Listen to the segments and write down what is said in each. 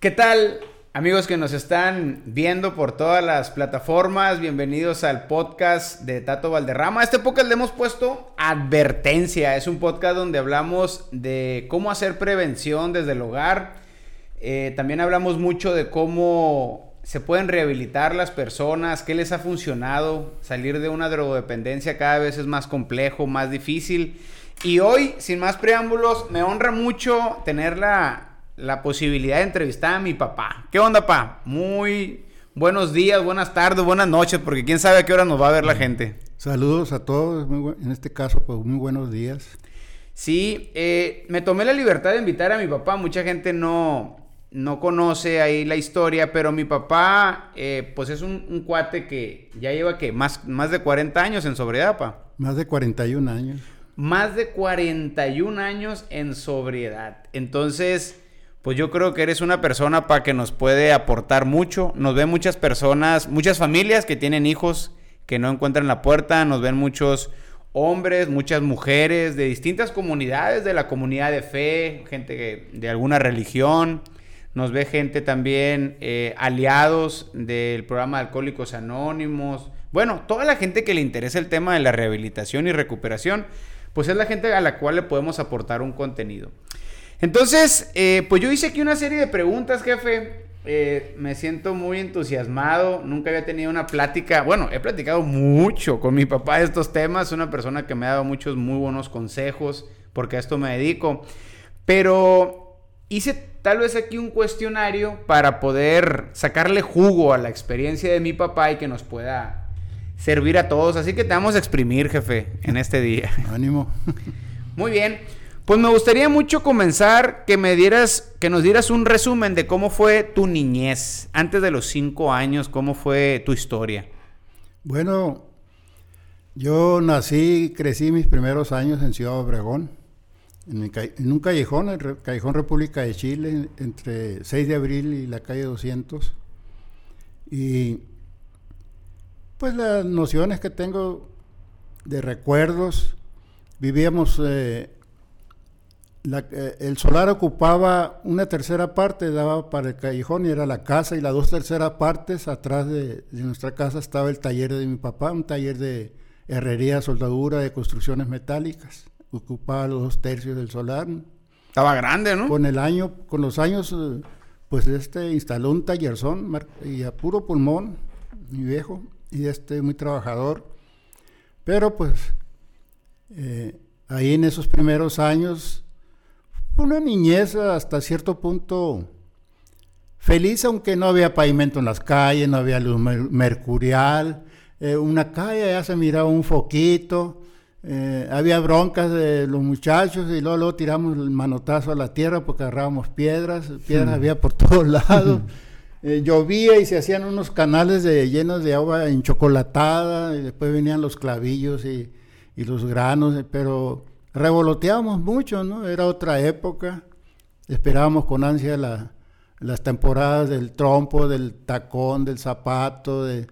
¿Qué tal, amigos que nos están viendo por todas las plataformas? Bienvenidos al podcast de Tato Valderrama. Este podcast le hemos puesto advertencia. Es un podcast donde hablamos de cómo hacer prevención desde el hogar. Eh, también hablamos mucho de cómo se pueden rehabilitar las personas, qué les ha funcionado. Salir de una drogodependencia cada vez es más complejo, más difícil. Y hoy, sin más preámbulos, me honra mucho tener la, la posibilidad de entrevistar a mi papá. ¿Qué onda, pa? Muy buenos días, buenas tardes, buenas noches, porque quién sabe a qué hora nos va a ver la gente. Saludos a todos, en este caso, pues muy buenos días. Sí, eh, me tomé la libertad de invitar a mi papá. Mucha gente no, no conoce ahí la historia, pero mi papá, eh, pues es un, cuate que ya lleva que más, más de 40 años en sobriedad, pa. Más de 41 años. Más de 41 años en sobriedad. Entonces, pues yo creo que eres una persona para que nos puede aportar mucho. Nos ven muchas personas, muchas familias que tienen hijos que no encuentran la puerta, nos ven muchos hombres, muchas mujeres de distintas comunidades, de la comunidad de fe, gente de alguna religión. Nos ve gente también eh, aliados del programa de Alcohólicos Anónimos. Bueno, toda la gente que le interesa el tema de la rehabilitación y recuperación, pues es la gente a la cual le podemos aportar un contenido. Entonces, eh, pues yo hice aquí una serie de preguntas, jefe. Eh, me siento muy entusiasmado. Nunca había tenido una plática. Bueno, he platicado mucho con mi papá de estos temas. Una persona que me ha dado muchos muy buenos consejos porque a esto me dedico. Pero hice tal vez aquí un cuestionario para poder sacarle jugo a la experiencia de mi papá y que nos pueda servir a todos. Así que te vamos a exprimir, jefe, en este día. Ánimo. Muy bien. Pues me gustaría mucho comenzar que me dieras, que nos dieras un resumen de cómo fue tu niñez, antes de los cinco años, cómo fue tu historia. Bueno, yo nací, crecí mis primeros años en Ciudad Obregón, en, un callejón, el Callejón República de Chile, entre 6 de abril y la calle 200. Y pues las nociones que tengo de recuerdos, vivíamos eh, eh, el solar ocupaba una tercera parte, daba para el callejón y era la casa, y las dos terceras partes atrás de, nuestra casa estaba el taller de mi papá, un taller de herrería, soldadura, de construcciones metálicas. Ocupaba los dos tercios del solar. Estaba grande, ¿no? Con el año, con los años, eh, pues este instaló un tallerzón y a puro pulmón, mi viejo, y este muy trabajador. Pero pues eh, ahí en esos primeros años una niñez hasta cierto punto feliz, aunque no había pavimento en las calles, no había luz mercurial, eh, una calle ya se miraba un foquito, eh, había broncas de los muchachos y luego, tiramos el manotazo a la tierra porque agarrábamos piedras, piedras había por todos lados. Eh, llovía y se hacían unos canales de, llenos de agua enchocolatada y después venían los clavillos y, y los granos, pero revoloteábamos mucho, ¿no? Era otra época. Esperábamos con ansia las temporadas del trompo, del tacón, del zapato, de,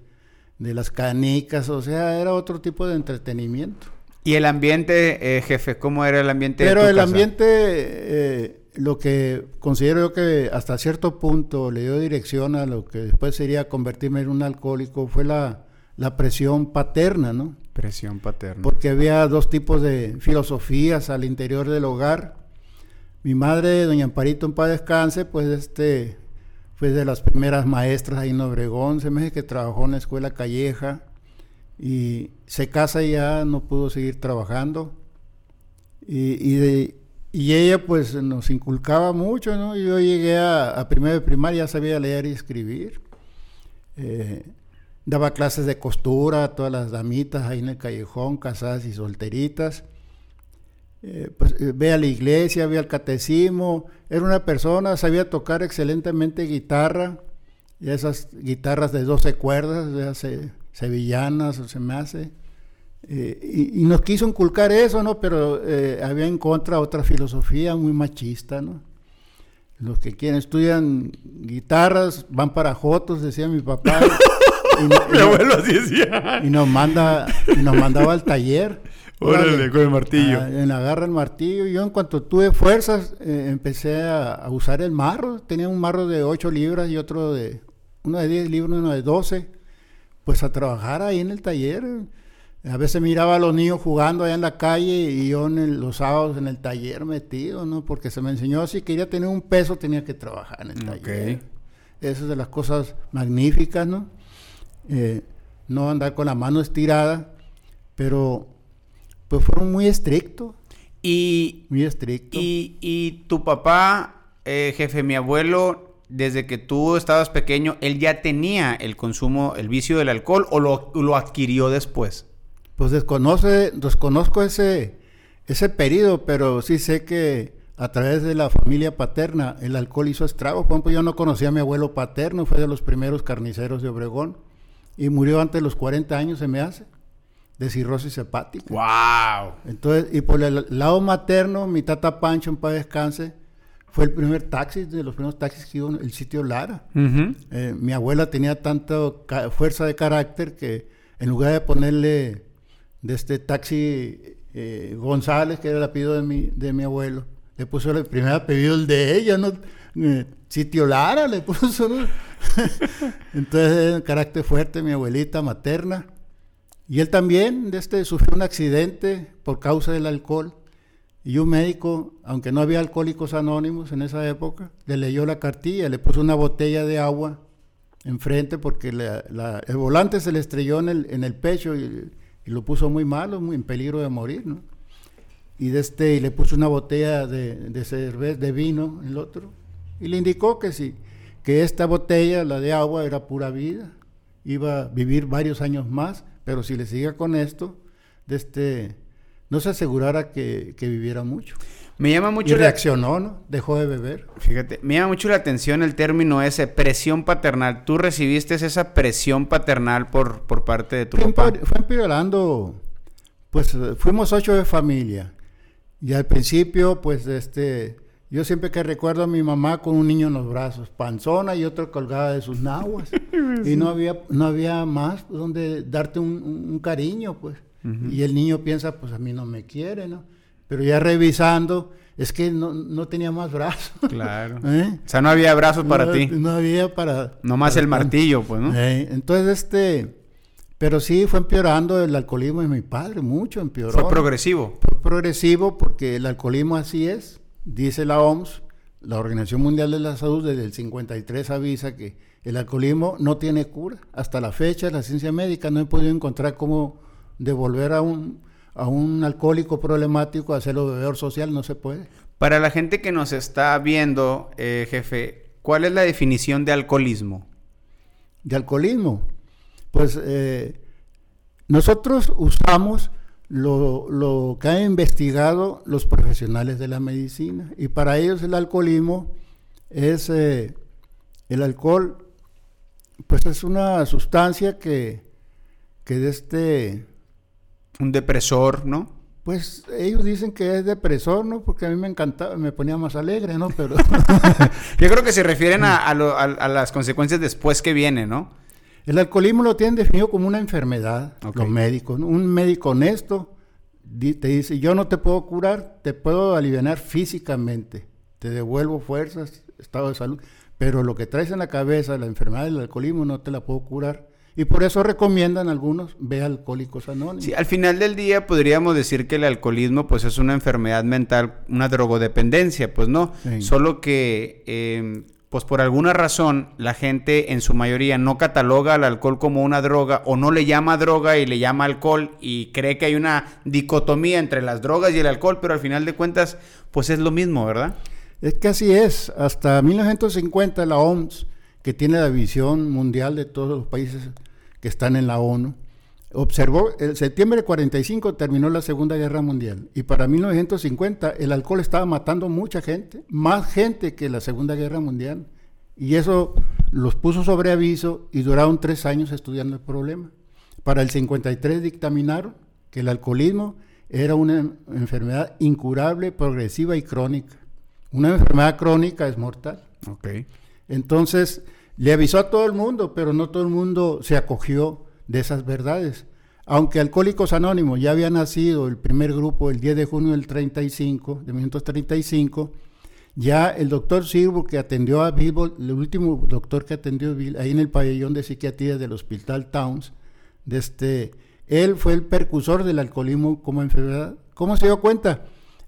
las canicas, o sea, era otro tipo de entretenimiento. ¿Y el ambiente, eh, jefe? ¿Cómo era el ambiente? Pero el ambiente, eh, lo que considero yo que hasta cierto punto le dio dirección a lo que después sería convertirme en un alcohólico fue la, la presión paterna, ¿no? Presión paterna. Porque había dos tipos de filosofías al interior del hogar. Mi madre, doña Amparito en paz descanse, pues este fue de las primeras maestras ahí en Obregón, se me dice que trabajó en la escuela Calleja y se casa y ya no pudo seguir trabajando. Y, ella pues nos inculcaba mucho, ¿no? Yo llegué a, a primero de primaria, ya sabía leer y escribir. Eh, Daba clases de costura a todas las damitas ahí en el callejón, casadas y solteritas. Eh, pues, eh, ve a la iglesia, ve al catecismo. Era una persona, sabía tocar excelentemente guitarra. Y esas guitarras de 12 cuerdas, sevillanas, o se me hace. Eh, y, nos quiso inculcar eso, ¿no? Pero había en contra otra filosofía muy machista, ¿no? Los que quieren estudian guitarras van para Jotos, decía mi papá. Y, Mi abuelo así decía. Y nos, manda, y nos mandaba al taller. Órale, con el martillo. Ah, en la garra el martillo. Yo en cuanto tuve fuerzas, eh, empecé a, usar el marro. Tenía un marro de 8 libras y otro de, uno de 10 libras y uno de 12. Pues a trabajar ahí en el taller. A veces miraba a los niños jugando allá en la calle y yo en los sábados en el taller metido, ¿no? Porque se me enseñó si quería tener un peso tenía que trabajar en el taller. Esa es de las cosas magníficas, ¿no? Eh, no andar con la mano estirada, pero pues fueron muy estrictos. Y, muy estrictos. Y, tu papá, eh, jefe, mi abuelo, desde que tú estabas pequeño, ¿él ya tenía el consumo, el vicio del alcohol o lo, lo adquirió después? Pues desconoce, desconozco ese, ese periodo, pero sí sé que a través de la familia paterna el alcohol hizo estragos. Por ejemplo, yo no conocía a mi abuelo paterno, fue de los primeros carniceros de Obregón y murió antes de los 40 años, se me hace, de cirrosis hepática. ¡Wow! Entonces, y por el lado materno, mi tata Pancho, en paz descanse, fue el primer taxi, de los primeros taxis que iba el sitio Lara. Eh, mi abuela tenía tanta fuerza de carácter que en lugar de ponerle de este taxi eh, González, que era el apellido de mi, de mi abuelo, le puso el primer apellido el de ella, ¿no? Eh, sitio Lara le puso. Entonces, carácter fuerte, mi abuelita materna. Y él también este, sufrió un accidente por causa del alcohol. Y un médico, aunque no había alcohólicos anónimos en esa época, le leyó la cartilla, le puso una botella de agua enfrente porque el volante se le estrelló en el, en el pecho y, lo puso muy malo, muy en peligro de morir, ¿no? Y, de este, y le puso una botella de, de cerveza, de vino, el otro, y le indicó que si que esta botella, la de agua, era pura vida, iba a vivir varios años más, pero si le sigue con esto, de este, no se asegurara que, viviera mucho. Me llama mucho y reaccionó, ¿no? Dejó de beber. Fíjate, me llama mucho la atención el término ese, presión paternal. ¿Tú recibiste esa presión paternal por, por parte de tu fue papá? Fue empeorando, pues fuimos ocho de familia. Y al principio, pues, este, yo siempre que recuerdo a mi mamá con un niño en los brazos, panzona y otro colgada de sus nahuas. y no había, no había más donde darte un, cariño, pues. Y el niño piensa, pues a mí no me quiere, ¿no? Pero ya revisando, es que no, tenía más brazos. Claro. ¿Eh? O sea, no había brazos para ti. No había para... No más el martillo, pues, ¿no? ¿Eh? Entonces, este... Pero sí fue empeorando el alcoholismo de mi padre, mucho empeoró. Fue progresivo. Fue progresivo porque el alcoholismo así es dice la OMS, la Organización Mundial de la Salud, desde el 53 avisa que el alcoholismo no tiene cura. Hasta la fecha, la ciencia médica no he podido encontrar cómo devolver a un, a un alcohólico problemático a hacerlo bebedor social, no se puede. Para la gente que nos está viendo, eh, jefe, ¿cuál es la definición de alcoholismo? De alcoholismo. Pues eh, nosotros usamos lo, que han investigado los profesionales de la medicina. Y para ellos el alcoholismo es, eh, el alcohol, pues es una sustancia que, que de este... Un depresor, ¿no? Pues ellos dicen que es depresor, ¿no? Porque a mí me encantaba, me ponía más alegre, ¿no? Pero... Yo creo que se refieren a, a, las consecuencias después que viene, ¿no? El alcoholismo lo tienen definido como una enfermedad, los médicos. Un médico honesto te dice, yo no te puedo curar, te puedo aliviar físicamente, te devuelvo fuerzas, estado de salud, pero lo que traes en la cabeza, la enfermedad del alcoholismo, no te la puedo curar. Y por eso recomiendan algunos, ve Alcohólicos Anónimos. Sí, al final del día podríamos decir que el alcoholismo pues es una enfermedad mental, una drogodependencia, pues no, solo que... Eh, pues por alguna razón la gente en su mayoría no cataloga al alcohol como una droga o no le llama droga y le llama alcohol y cree que hay una dicotomía entre las drogas y el alcohol, pero al final de cuentas pues es lo mismo, ¿verdad? Es que así es. Hasta 1950 la OMS, que tiene la visión mundial de todos los países que están en la ONU, observó, el septiembre de 45 terminó la Segunda Guerra Mundial y para 1950 el alcohol estaba matando mucha gente, más gente que la Segunda Guerra Mundial. Y eso los puso sobre aviso y duraron tres años estudiando el problema. Para el 53 dictaminaron que el alcoholismo era una enfermedad incurable, progresiva y crónica. Una enfermedad crónica es mortal. Okay. Entonces, le avisó a todo el mundo, pero no todo el mundo se acogió de esas verdades. aunque Alcohólicos Anónimos ya había nacido el primer grupo el 10 de junio del 35, de 1935, ya el doctor Sirvo que atendió a Bill, el último doctor que atendió a Bill, ahí en el pabellón de psiquiatría del Hospital Towns, de este, él fue el percusor del alcoholismo como enfermedad. ¿Cómo se dio cuenta?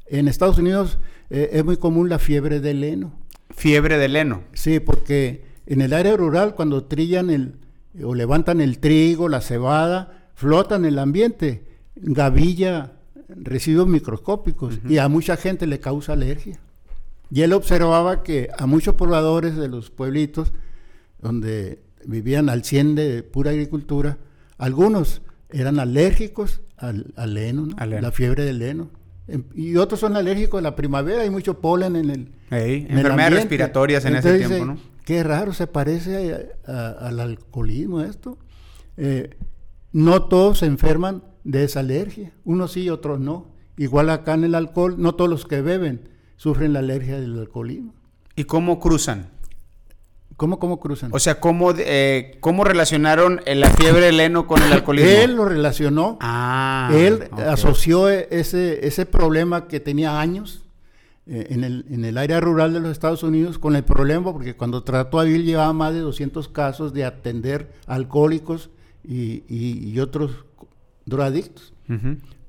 En Estados Unidos eh, es muy común la fiebre del heno. Fiebre del heno. Sí, porque en el área rural cuando trillan el o levantan el trigo, la cebada, flotan en el ambiente, gavilla, residuos microscópicos y a mucha gente le causa alergia. Y él observaba que a muchos pobladores de los pueblitos donde vivían al 100 de pura agricultura, algunos eran alérgicos al, heno, la fiebre del heno. Em, y otros son alérgicos a la primavera, hay mucho polen en el. enfermedades respiratorias en ese tiempo, ¿no? Qué raro, se parece al alcoholismo esto. Eh, no todos se enferman de esa alergia, unos sí y otros no. Igual acá en el alcohol, no todos los que beben sufren la alergia del alcoholismo. ¿Y cómo cruzan? ¿Cómo, cómo cruzan? O sea, ¿cómo, eh, ¿cómo relacionaron la fiebre del heno con el alcoholismo? Él lo relacionó. Ah, Él asoció ese, ese problema que tenía años eh, en, el, en el área rural de los Estados Unidos con el problema, porque cuando trató a Bill llevaba más de 200 casos de atender alcohólicos y, y, otros drogadictos.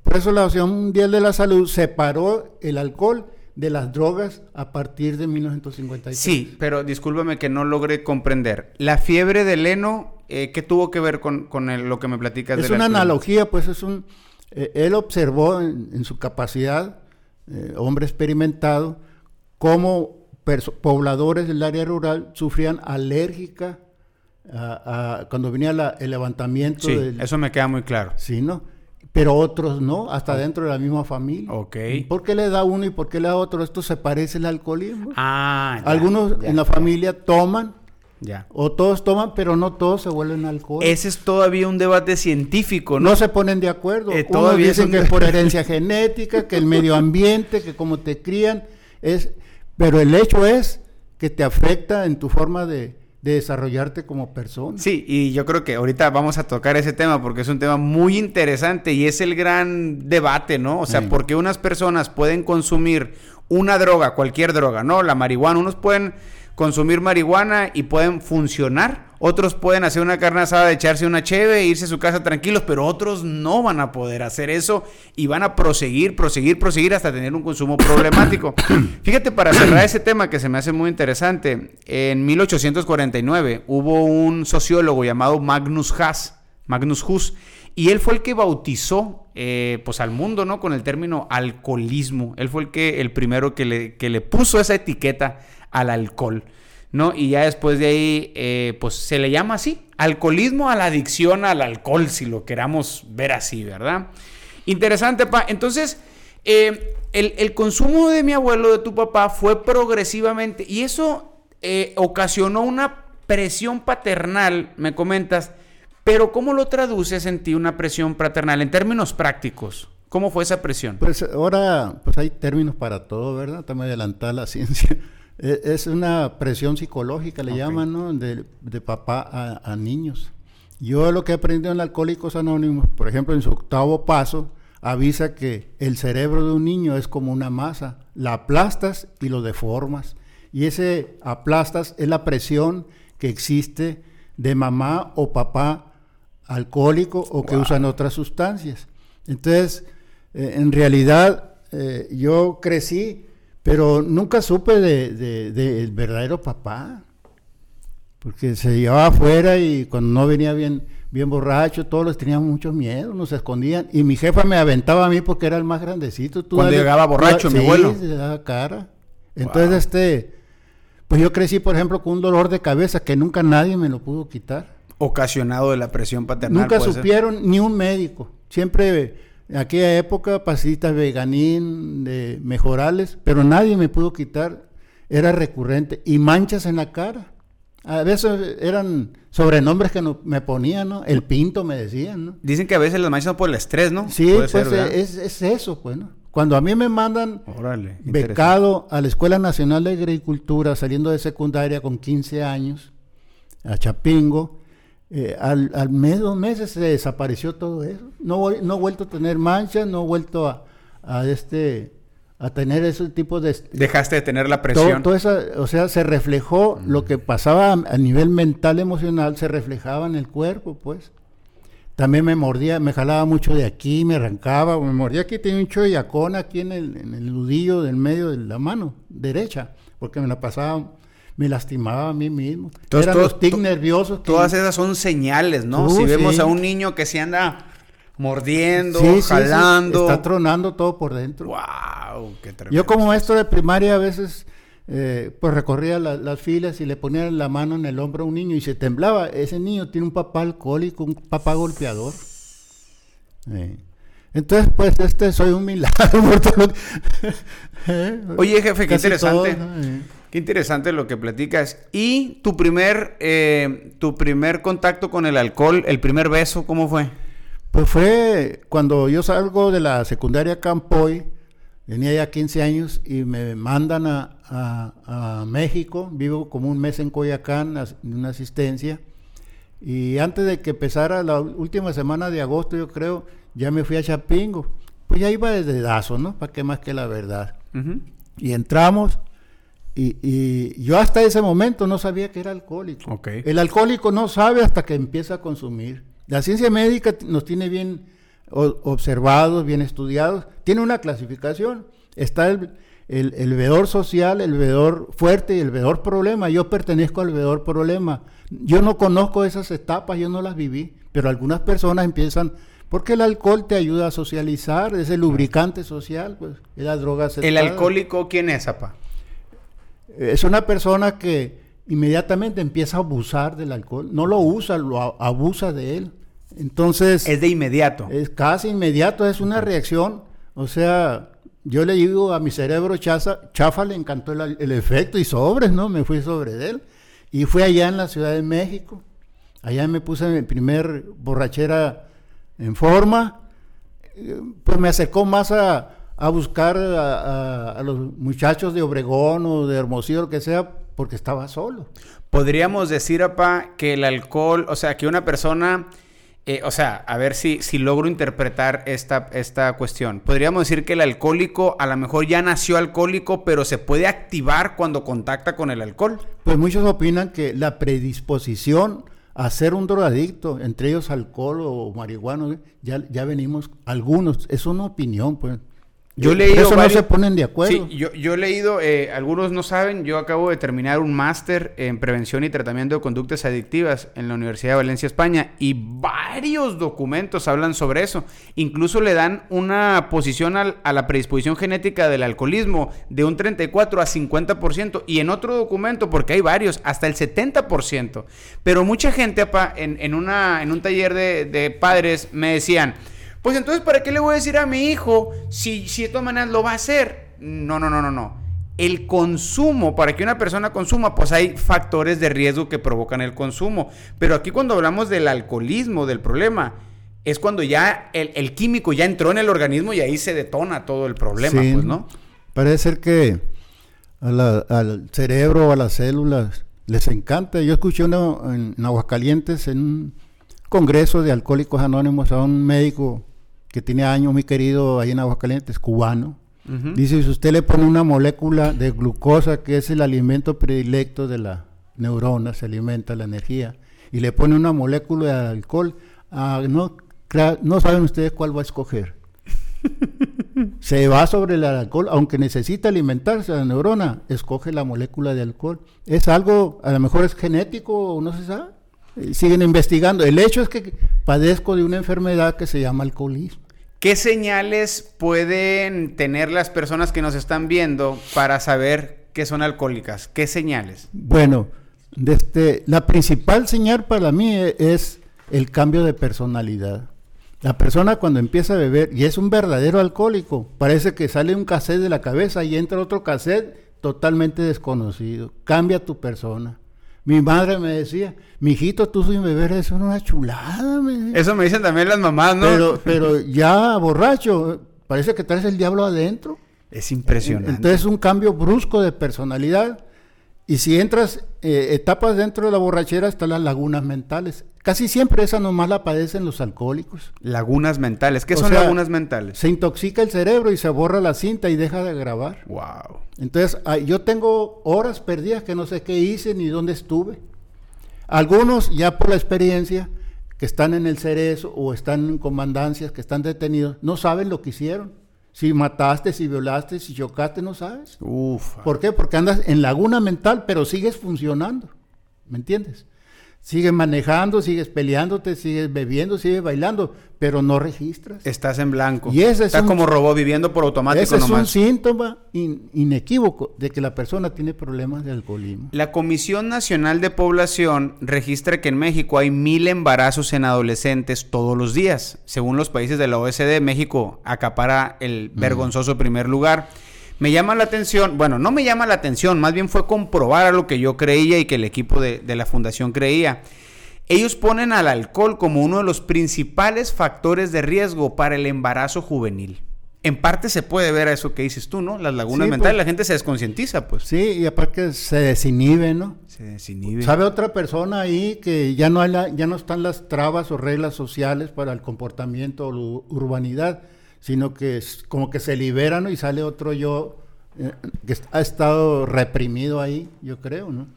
Por eso la Asociación Mundial de la Salud separó el alcohol de las drogas a partir de 1956. Sí, pero discúlpame que no logré comprender. La fiebre del heno, eh, ¿qué tuvo que ver con, lo que me platicas? Es una analogía, pues es un... Eh, él observó en, su capacidad, eh, hombre experimentado, cómo pobladores del área rural sufrían alérgica a, cuando venía el levantamiento. Sí, eso me queda muy claro. Sí, ¿no? pero otros no, hasta dentro de la misma familia. Ok. ¿Por qué le da uno y por qué le da otro? Esto se parece al alcoholismo. Ah, Algunos en la familia toman, ya. o todos toman, pero no todos se vuelven alcohólicos. Ese es todavía un debate científico, ¿no? No se ponen de acuerdo. Eh, todavía dicen que es por herencia genética, que el medio ambiente, que como te crían, es... Pero el hecho es que te afecta en tu forma de, de desarrollarte como persona. Sí, y yo creo que ahorita vamos a tocar ese tema porque es un tema muy interesante y es el gran debate, ¿no? O sea, porque unas personas pueden consumir una droga, cualquier droga, ¿no? La marihuana, unos pueden consumir marihuana y pueden funcionar. Otros pueden hacer una carne asada, echarse una cheve e irse a su casa tranquilos, pero otros no van a poder hacer eso y van a proseguir, proseguir, proseguir hasta tener un consumo problemático. Fíjate, para cerrar ese tema que se me hace muy interesante, en 1849 hubo un sociólogo llamado Magnus Haas, Magnus Hus, y él fue el que bautizó eh, pues al mundo, ¿no? Con el término alcoholismo. Él fue el que el primero que le, que le puso esa etiqueta al alcohol. ¿no? Y ya después de ahí, eh, pues se le llama así, alcoholismo a la adicción al alcohol, si lo queramos ver así, ¿verdad? Interesante, pa. Entonces, eh, el, consumo de mi abuelo, de tu papá, fue progresivamente, y eso eh, ocasionó una presión paternal, me comentas, pero ¿cómo lo traduces en ti una presión paternal en términos prácticos? ¿Cómo fue esa presión? Pues ahora, pues hay términos para todo, ¿verdad? También adelantar la ciencia. E, es una presión psicológica, le llaman, ¿no? De, papá a, niños. Yo lo que he aprendido en Alcohólicos Anónimos, por ejemplo, en su octavo paso, avisa que el cerebro de un niño es como una masa. La aplastas y lo deformas. Y ese aplastas es la presión que existe de mamá o papá alcohólico o que usan otras sustancias. Entonces, eh, en realidad, eh, yo crecí pero nunca supe del de, verdadero papá. Porque se llevaba afuera y cuando no venía bien, bien borracho, todos les teníamos mucho miedo, nos escondían. Y mi jefa me aventaba a mí porque era el más grandecito. cuando llegaba borracho, mi abuelo. se daba cara. Entonces, este, pues yo crecí, por ejemplo, con un dolor de cabeza que nunca nadie me lo pudo quitar. Ocasionado de la presión paternal. Nunca supieron ni un médico. Siempre en aquella época, pasitas veganín, de mejorales, pero nadie me pudo quitar, era recurrente. Y manchas en la cara. A veces eran sobrenombres que no, me ponían, ¿no? El pinto me decían, ¿no? Dicen que a veces las manchas son por el estrés, ¿no? Sí, pues es, es, eso, pues, ¿no? Cuando a mí me mandan becado a la Escuela Nacional de Agricultura, saliendo de secundaria con 15 años, a Chapingo, eh, al, al mes, dos meses se desapareció todo eso. No, voy- no he vuelto a tener manchas, no he vuelto a, a este a tener ese tipo de Dejaste de tener la presión. todo esa, o sea, se reflejó lo que pasaba a, nivel mental, emocional, se reflejaba en el cuerpo, pues. También me mordía, me jalaba mucho de aquí, me arrancaba, me mordía aquí, tenía un choyacón aquí en el, en el nudillo del medio de la mano derecha, porque me la pasaba, me lastimaba a mí mismo. Entonces, Eran todo- los tics nerviosos. que- Todas esas son señales, ¿no? Uh, si vemos a un niño que se anda mordiendo, Sí, jalando. está tronando todo por dentro. ¡Wow! ¡Qué tremendo! Yo como maestro de primaria a veces eh, pues recorría la- las filas y le ponía la mano en el hombro a un niño y se temblaba. Ese niño tiene un papá alcohólico, un papá golpeador. Eh, Entonces, pues este soy un milagro. Eh, Oye, jefe, qué casi interesante. todo, ¿no? Qué interesante lo que platicas. Y tu primer, eh, tu primer contacto con el alcohol, el primer beso, ¿cómo fue? Pues fue cuando yo salgo de la secundaria Campoy, tenía ya 15 años y me mandan a, a- a México, vivo como un mes en Coyacán, en una asistencia, y antes de que empezara la última semana de agosto, yo creo, ya me fui a Chapingo. Pues ya iba desde Dazo, ¿no? ¿Para qué más que la verdad? Ujú. Y entramos y, y yo hasta ese momento no sabía que era alcohólico. Ok. El alcohólico no sabe hasta que empieza a consumir. La ciencia médica nos tiene bien observados, bien estudiados. Tiene una clasificación. Está el, el, el bebedor social, el bebedor fuerte y el bebedor problema. Yo pertenezco al bebedor problema. Yo no conozco esas etapas, yo no las viví. Pero algunas personas empiezan... Porque el alcohol te ayuda a socializar, es el lubricante social, pues, es la droga ¿El alcohólico quién es, apa? Es una persona que inmediatamente empieza a abusar del alcohol. No lo usa, lo abusa de él. Entonces, Es de inmediato. es casi inmediato, es una reacción. O sea, yo le digo a mi cerebro chaza, chafa, le encantó el, el efecto y sobres, ¿no? Me fui sobre él. Y fui allá en la Ciudad de México. Allá me puse mi primer borrachera en forma. Eh, Pues me acercó más a, a buscar a, a- a los muchachos de Obregón o de Hermosillo, lo que sea, porque estaba solo. Podríamos decir, apa, que el alcohol, o sea, que una persona, eh, o sea, a ver si, si logro interpretar esta, esta cuestión. Podríamos decir que el alcohólico a lo mejor ya nació alcohólico, pero se puede activar cuando contacta con el alcohol. Pues muchos opinan que la predisposición a ser un drogadicto, entre ellos alcohol o marihuana, ya, ya venimos algunos, es una opinión, pues. Yo he Por leído eso varios- no se ponen de acuerdo. Sí, yo, yo he leído, eh, algunos no saben, yo acabo de terminar un máster en prevención y tratamiento de conductas adictivas en la Universidad de Valencia, España, y varios documentos hablan sobre eso. Incluso le dan una posición al- a la predisposición genética del alcoholismo de un 34 a 50%, y en otro documento, porque hay varios, hasta el 70%. Pero mucha gente, apa, en, en una, en un taller de, de padres me decían, pues entonces, ¿para qué le voy a decir a mi hijo si, si de todas maneras lo va a hacer? No, no, no, no, no. El consumo, para que una persona consuma, pues hay factores de riesgo que provocan el consumo. Pero aquí cuando hablamos del alcoholismo, del problema, es cuando ya el, el químico ya entró en el organismo y ahí se detona todo el problema, Sí, pues, ¿no? Parece ser que a la- al cerebro o a las células les encanta. Yo escuché uno en, en Aguascalientes en un congreso de alcohólicos anónimos a un médico que tiene años muy querido ahí en Aguascalientes, cubano. Dice, si usted le pone una molécula de glucosa, que es el alimento predilecto de la neurona, se alimenta la energía, y le pone una molécula de alcohol, ah, no saben ustedes cuál va a escoger. se va sobre el alcohol, aunque necesita alimentarse la neurona, escoge la molécula de alcohol. Es algo, a lo mejor es genético, o no se sabe. Eh, Siguen investigando. El hecho es que padezco de una enfermedad que se llama alcoholismo. ¿Qué señales pueden tener las personas que nos están viendo para saber que son alcohólicas? ¿Qué señales? Bueno, desde, la principal señal para mí e- es el cambio de personalidad. La persona cuando empieza a beber y es un verdadero alcohólico, parece que sale un cassette de la cabeza y entra otro cassette totalmente desconocido. Cambia tu persona. Mi madre me decía, mijito, tú sin beber es una chulada. me decía. Eso me dicen también las mamás, ¿no? pero, pero ya borracho, parece que traes el diablo adentro. es impresionante. Entonces un cambio brusco de personalidad Y si entras eh, etapas dentro de la borrachera están las lagunas mentales. Casi siempre esa nomás la padecen los alcohólicos. Lagunas mentales. ¿Qué O son sea, lagunas mentales? Se intoxica el cerebro y se borra la cinta y deja de grabar. Wow. Entonces, ah, yo tengo horas perdidas que no sé qué hice ni dónde estuve. Algunos, ya por la experiencia, que están en el cerezo o están en comandancias, que están detenidos, no saben lo que hicieron. Si mataste, si violaste, si chocaste, no sabes. Uf. ¿Por qué? Porque andas en laguna mental, pero sigues funcionando. ¿Me entiendes? Sigues manejando, sigues peleándote, sigues bebiendo, sigues bailando, pero no registras. Estás en blanco. Y ese es Estás un- como robot viviendo por automático Ese es un nomás. síntoma in- inequívoco de que la persona tiene problemas de alcoholismo. La Comisión Nacional de Población registra que en México hay mil embarazos en adolescentes todos los días. Según los países de la OSD, México acapara el vergonzoso primer lugar. Me llama la atención, bueno, no me llama la atención, más bien fue comprobar a lo que yo creía y que el equipo de, de la fundación creía. Ellos ponen al alcohol como uno de los principales factores de riesgo para el embarazo juvenil. En parte se puede ver a eso que dices tú, ¿no? Las lagunas Sí, mentales, pues. la gente se desconcientiza, pues. Sí, y aparte se desinhibe, ¿no? Se desinhibe. ¿Sabe otra persona ahí que ya no, hay la- ya no están las trabas o reglas sociales para el comportamiento o urbanidad, sino que es como que se liberan y sale otro yo eh, que ha estado reprimido ahí, yo creo, ¿no?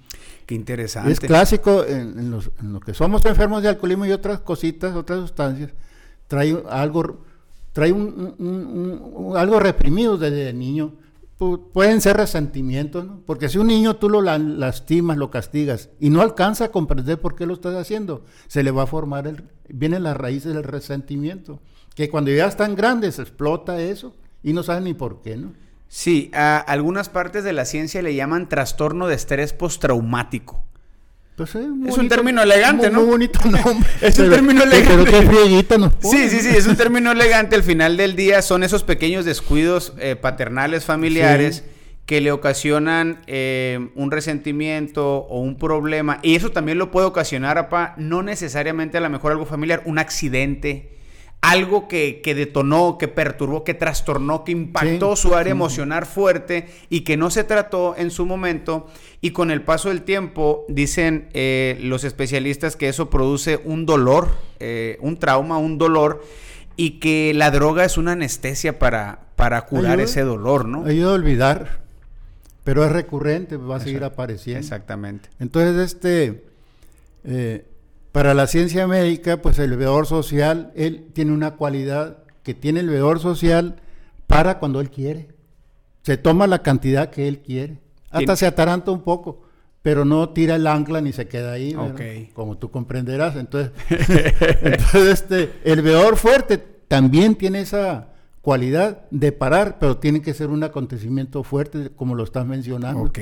Qué interesante. Es clásico en, en los, en lo que somos enfermos de alcoholismo y otras cositas, otras sustancias, trae algo, trae un, un- un- algo reprimido desde niño. Pu- pueden ser resentimientos, ¿no? Porque si un niño tú lo la- lastimas, lo castigas y no alcanza a comprender por qué lo estás haciendo, se le va a formar, el, vienen las raíces del resentimiento. Que cuando ya están grandes explota eso y no saben ni por qué, ¿no? Sí, a algunas partes de la ciencia le llaman trastorno de estrés postraumático. Pues, eh, Es un término elegante, muy- ¿no? Muy bonito nombre. Es un Pero- término Pero elegante. frieguita nos Sí, sí, sí, es un término elegante. Al final del día son esos pequeños descuidos eh, paternales familiares Sí. que le ocasionan eh, un resentimiento o un problema. Y eso también lo puede ocasionar, apa, no necesariamente a lo mejor algo familiar, un accidente. Algo que, que detonó, que perturbó, que trastornó, que impactó Sí, su área sí. emocional fuerte y que no se trató en su momento. Y con el paso del tiempo, dicen eh, los especialistas que eso produce un dolor, eh, un trauma, un dolor, y que la droga es una anestesia para, para curar Ayuda. ese dolor, ¿no? Ayuda a olvidar, pero es recurrente, va a seguir apareciendo. Exactamente. Entonces, este, eh, para la ciencia médica, pues el veedor social, él tiene una cualidad que tiene el veedor social para cuando él quiere. Se toma la cantidad que él quiere. Hasta Tiene- se ataranta un poco, pero no tira el ancla ni se queda ahí, como tú comprenderás. Entonces, entonces este, el veedor fuerte también tiene esa cualidad de parar, pero tiene que ser un acontecimiento fuerte, como lo estás mencionando. Ok.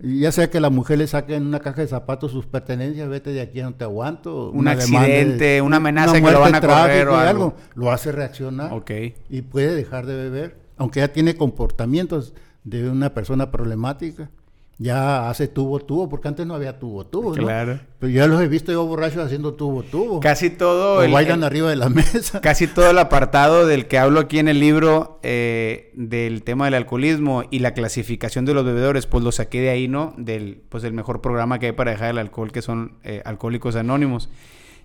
Ya sea que la mujer le saque en una caja de zapatos sus pertenencias, vete de aquí, no te aguanto. Un de- accidente, una amenaza una que lo van a correr o y algo. Lo hace reaccionar Ok. y puede dejar de beber, aunque ya tiene comportamientos de una persona problemática. Ya hace tubo tubo, porque antes no había tubo tubo, ¿no? Claro. Pero ya los he visto yo borrachos haciendo tubo tubo. Casi todo o el- bailan el- arriba de la mesa. Casi todo el apartado del que hablo aquí en el libro eh, del tema del alcoholismo y la clasificación de los bebedores, pues lo saqué de ahí, ¿no? Del, pues el mejor programa que hay para dejar el alcohol, que son eh, Alcohólicos Anónimos.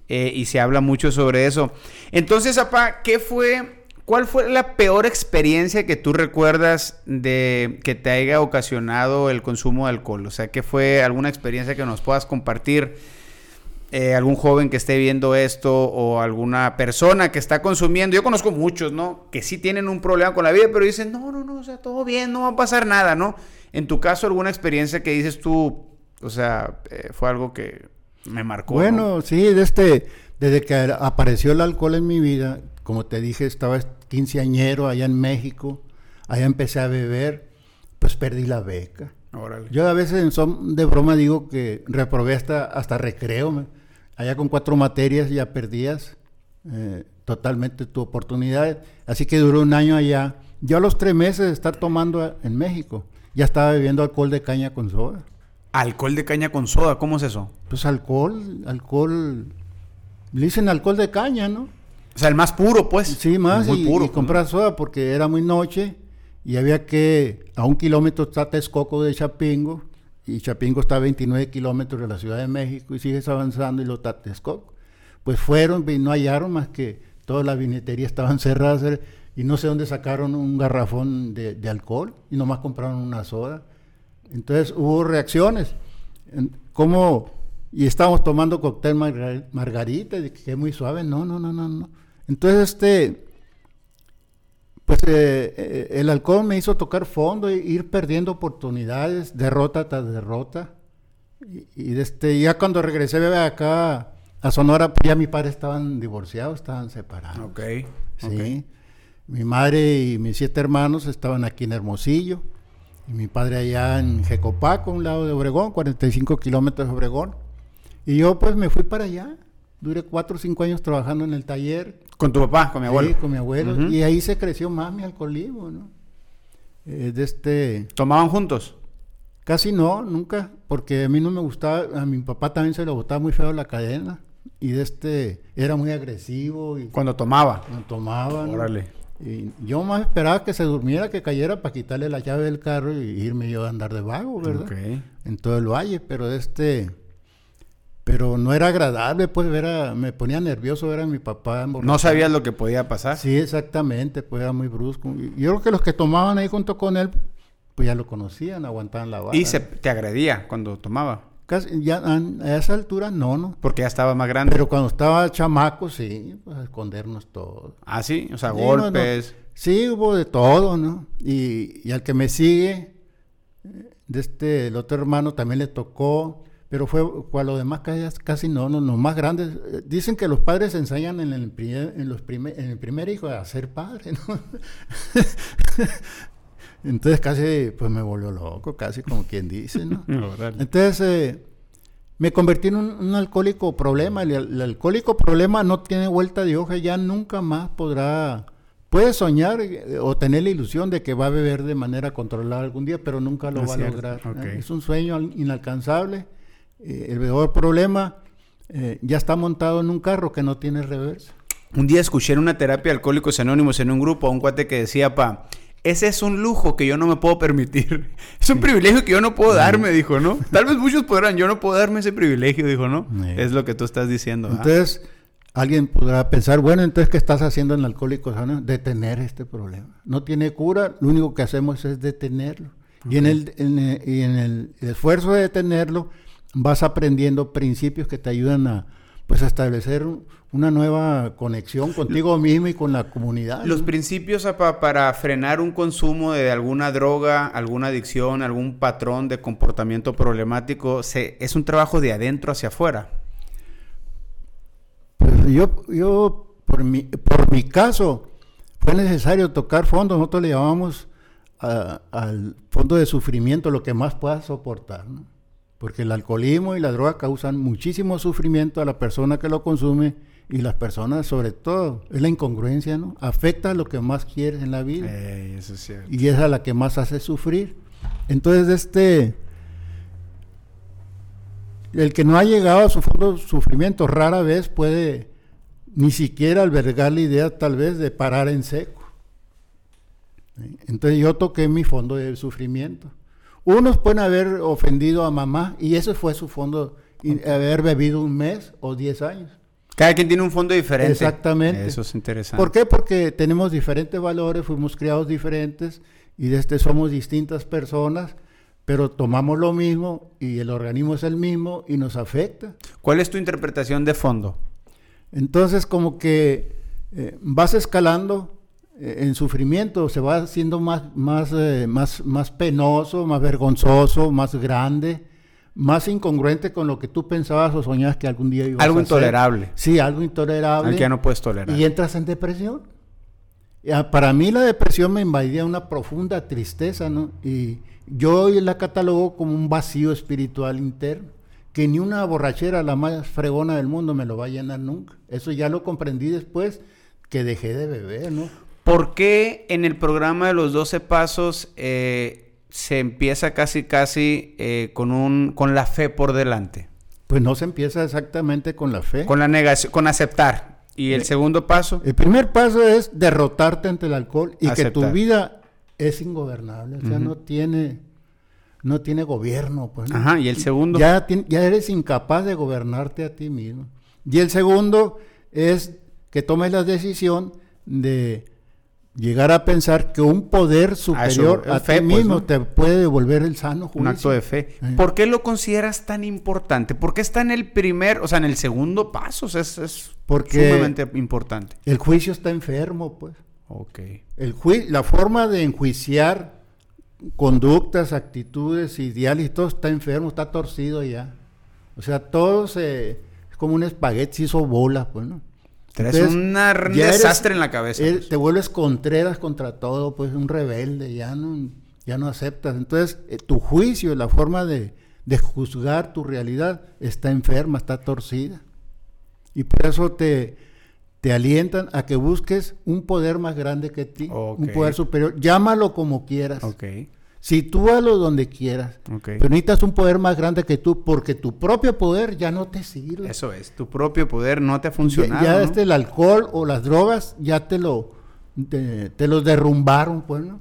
Eh, y se habla mucho sobre eso. Entonces, apá, ¿qué fue, cuál fue la peor experiencia que tú recuerdas de que te haya ocasionado el consumo de alcohol? O sea, ¿qué fue alguna experiencia que nos puedas compartir? eh, algún joven que esté viendo esto o alguna persona que está consumiendo. Yo conozco muchos, ¿no? Que sí tienen un problema con la vida, pero dicen, no, no, no, o sea, todo bien, no va a pasar nada, ¿no? En tu caso, alguna experiencia que dices tú, o sea, eh, fue algo que me marcó. ¿no? Bueno, sí, de este, desde que apareció el alcohol en mi vida, como te dije, estaba quinceañero allá en México, allá empecé a beber, pues perdí la beca. Órale. Yo a veces en son de broma digo que reprobé hasta, hasta recreo. me- Allá con cuatro materias ya perdías eh, totalmente tu oportunidad. Así que duró un año allá. Yo a los tres meses de estar tomando a- en México, ya estaba bebiendo alcohol de caña con soda. Alcohol de caña con soda, ¿cómo es eso? Pues alcohol, alcohol, le dicen alcohol de caña, ¿no? O sea, el más puro, pues. Sí, más, Muy y, puro. y comprar soda porque era muy noche y había que, a un kilómetro está Texcoco de Chapingo, y Chapingo está a 29 kilómetros de la Ciudad de México y sigues avanzando y lo Texcoco. Pues fueron y no hallaron más que todas las vineterías estaban cerradas y no sé dónde sacaron un garrafón de, alcohol y nomás compraron una soda. Entonces hubo reacciones. ¿Cómo? Y estábamos tomando cóctel margarita, que es muy suave. No, no, no, no, no. Entonces, este, pues eh, eh, el alcohol me hizo tocar fondo e ir perdiendo oportunidades, derrota tras derrota. Y, este, ya cuando regresé acá a Sonora, pues ya mi padre estaban divorciados, estaban separados. Ok. Sí. Mi madre y mis siete hermanos estaban aquí en Hermosillo. Y mi padre allá en Jecopaco, un lado de Obregón, 45 kilómetros de Obregón. Y yo pues me fui para allá. Duré cuatro o cinco años trabajando en el taller. ¿Con tu papá, con mi abuelo? Sí, con mi abuelo. Y ahí se creció más mi alcoholismo, ¿no? Eh, de este... ¿Tomaban juntos? Casi no, nunca, porque a mí no me gustaba, a mi papá también se le gustaba muy feo la cadena y de este era muy agresivo. Y cuando tomaba. Cuando tomaba. Órale. Y yo más esperaba que se durmiera, que cayera para quitarle la llave del carro y irme yo a andar de vago, ¿verdad? Okay. En todo el valle, pero de este pero no era agradable, pues ver a, me ponía nervioso ver a mi papá. ¿No sabías lo que podía pasar? Sí, exactamente, pues era muy brusco. Yo creo que los que tomaban ahí junto con él, pues ya lo conocían, aguantaban la vara. ¿Y se, te agredía cuando tomaba? Casi, ya a, esa altura no, ¿no? Porque ya estaba más grande. Pero cuando estaba chamaco, sí, pues a escondernos todos. Ah, sí, o sea, golpes. Sí, hubo de todo, ¿no? Y, y al que me sigue, de este, el otro hermano también le tocó pero fue a lo demás casi, no, no, los más grandes. Dicen que los padres enseñan en el primer, en los primer, en el primer hijo a ser padre, ¿no? Entonces casi, pues me volvió loco, casi como quien dice, ¿no? Entonces eh, me convertí en un, alcohólico problema. El, el, alcohólico problema no tiene vuelta de hoja, ya nunca más podrá... Puede soñar eh, o tener la ilusión de que va a beber de manera controlada algún día, pero nunca lo va a lograr. Es un sueño inalcanzable eh, el peor problema eh, ya está montado en un carro que no tiene reversa. Un día escuché en una terapia de alcohólicos anónimos en un grupo a un cuate que decía, pa, ese es un lujo que yo no me puedo permitir. Es un privilegio que yo no puedo darme, dijo, ¿no? Tal vez muchos podrán, yo no puedo darme ese privilegio, dijo, ¿no? Es lo que tú estás diciendo. Entonces, alguien podrá pensar, bueno, entonces, ¿qué estás haciendo en Alcohólicos Anónimos? Detener este problema. No tiene cura, lo único que hacemos es detenerlo. Y, en el, y en el esfuerzo de detenerlo, vas aprendiendo principios que te ayudan a pues a establecer una nueva conexión contigo mismo y con la comunidad. Los principios para frenar un consumo de alguna droga, alguna adicción, algún patrón de comportamiento problemático, se, es un trabajo de adentro hacia afuera. Pues yo, yo por mi, por mi caso, fue necesario tocar fondo, nosotros le llamamos al fondo de sufrimiento, lo que más puedas soportar. ¿no? Porque el alcoholismo y la droga causan muchísimo sufrimiento a la persona que lo consume y las personas sobre todo, es la incongruencia, ¿no? Afecta a lo que más quieres en la vida. eso es cierto. Y es a la que más hace sufrir. Entonces, este, el que no ha llegado a su fondo de sufrimiento rara vez puede ni siquiera albergar la idea tal vez de parar en seco. Entonces yo toqué mi fondo de sufrimiento. Unos pueden haber ofendido a mamá y ese fue su fondo, y haber bebido un mes o diez años. Cada quien tiene un fondo diferente. Exactamente. Eso es interesante. ¿Por qué? Porque tenemos diferentes valores, fuimos criados diferentes y desde somos distintas personas, pero tomamos lo mismo y el organismo es el mismo y nos afecta. ¿Cuál es tu interpretación de fondo? Entonces, como que eh, vas escalando en sufrimiento, se va haciendo más, más, eh, más, más penoso, más vergonzoso, más grande, más incongruente con lo que tú pensabas o soñabas que algún día ibas algo intolerable. Sí, algo intolerable. que ya no puedes tolerar. Y entras en depresión. Para mí la depresión me invadía una profunda tristeza, ¿no? Y yo hoy la catalogo como un vacío espiritual interno, que ni una borrachera, la más fregona del mundo, me lo va a llenar nunca. Eso ya lo comprendí después que dejé de beber, ¿no? ¿Por qué en el programa de los 12 pasos eh, se empieza casi casi eh, con, un, con la fe por delante? Pues no se empieza exactamente con la fe. Con la negación, con aceptar. ¿Y el, eh, segundo paso? El primer paso es derrotarte ante el alcohol y que tu vida es ingobernable, o sea, no tiene... no tiene gobierno. Pues, ¿no? Ajá, y el segundo. Ya, ya eres incapaz de gobernarte a ti mismo. Y el segundo es que tomes la decisión de llegar a pensar que un poder superior a, fe, ti pues, mismo ¿no? te puede devolver el sano Un juicio. acto de fe. Sí. ¿Por qué lo consideras tan importante? ¿Por qué está en el primer, o sea, en el segundo paso? O sea, es, es Porque- sumamente importante. El juicio está enfermo, pues. Ok. El la forma de enjuiciar conductas, actitudes, ideales y todo está enfermo, está torcido ya. O sea, todo se, es como un espagueti, se hizo bola, pues, ¿no? Traes Entonces, una- un eres- desastre en la cabeza. pues. Te vuelves contreras contra todo, pues un rebelde, ya no, ya no aceptas. Entonces, eh, tu juicio, la forma de, de juzgar tu realidad está enferma, está torcida. Y por eso te, te alientan a que busques un poder más grande que ti, un poder superior. Llámalo como quieras. Sitúalo donde quieras. Pero necesitas un poder más grande que tú, porque tu propio poder ya no te sirve. Eso es. Tu propio poder no te ha Ya, funcionado. ya ¿no? este, el alcohol o las drogas ya te lo te, te los derrumbaron, pues, ¿no?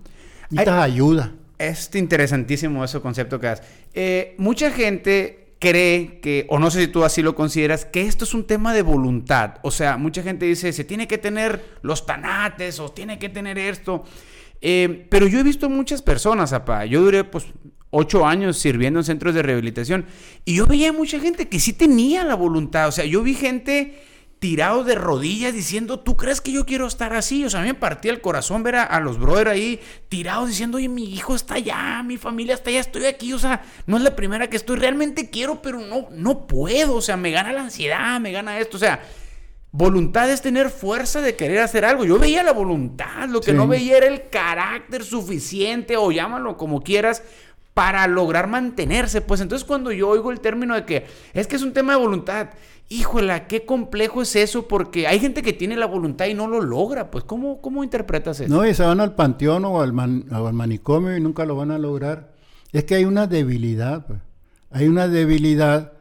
Necesitas ayuda. Es interesantísimo ese concepto que das. Eh, mucha gente cree que, o no sé si tú así lo consideras, que esto es un tema de voluntad. O sea, mucha gente dice, se tiene que tener los tanates o tiene que tener esto. Eh, pero yo he visto muchas personas, apá. Yo duré, pues, ocho años sirviendo en centros de rehabilitación y yo veía mucha gente que sí tenía la voluntad. O sea, yo vi gente tirado de rodillas diciendo, ¿tú crees que yo quiero estar así? O sea, a mí me partía el corazón ver a, los brothers ahí tirados diciendo, oye, mi hijo está allá, mi familia está allá, estoy aquí, o sea, no es la primera que estoy, realmente quiero, pero no, no puedo, o sea, me gana la ansiedad, me gana esto, o sea, voluntad es tener fuerza de querer hacer algo. Yo veía la voluntad, lo que Sí. no veía era el carácter suficiente, o llámalo como quieras, para lograr mantenerse. Pues entonces cuando yo oigo el término de que es que es un tema de voluntad, híjola, qué complejo es eso, porque hay gente que tiene la voluntad y no lo logra. Pues, ¿cómo, cómo interpretas eso? No, y se van al panteón o al, man- o al manicomio y nunca lo van a lograr. Es que hay una debilidad, pues. Hay una debilidad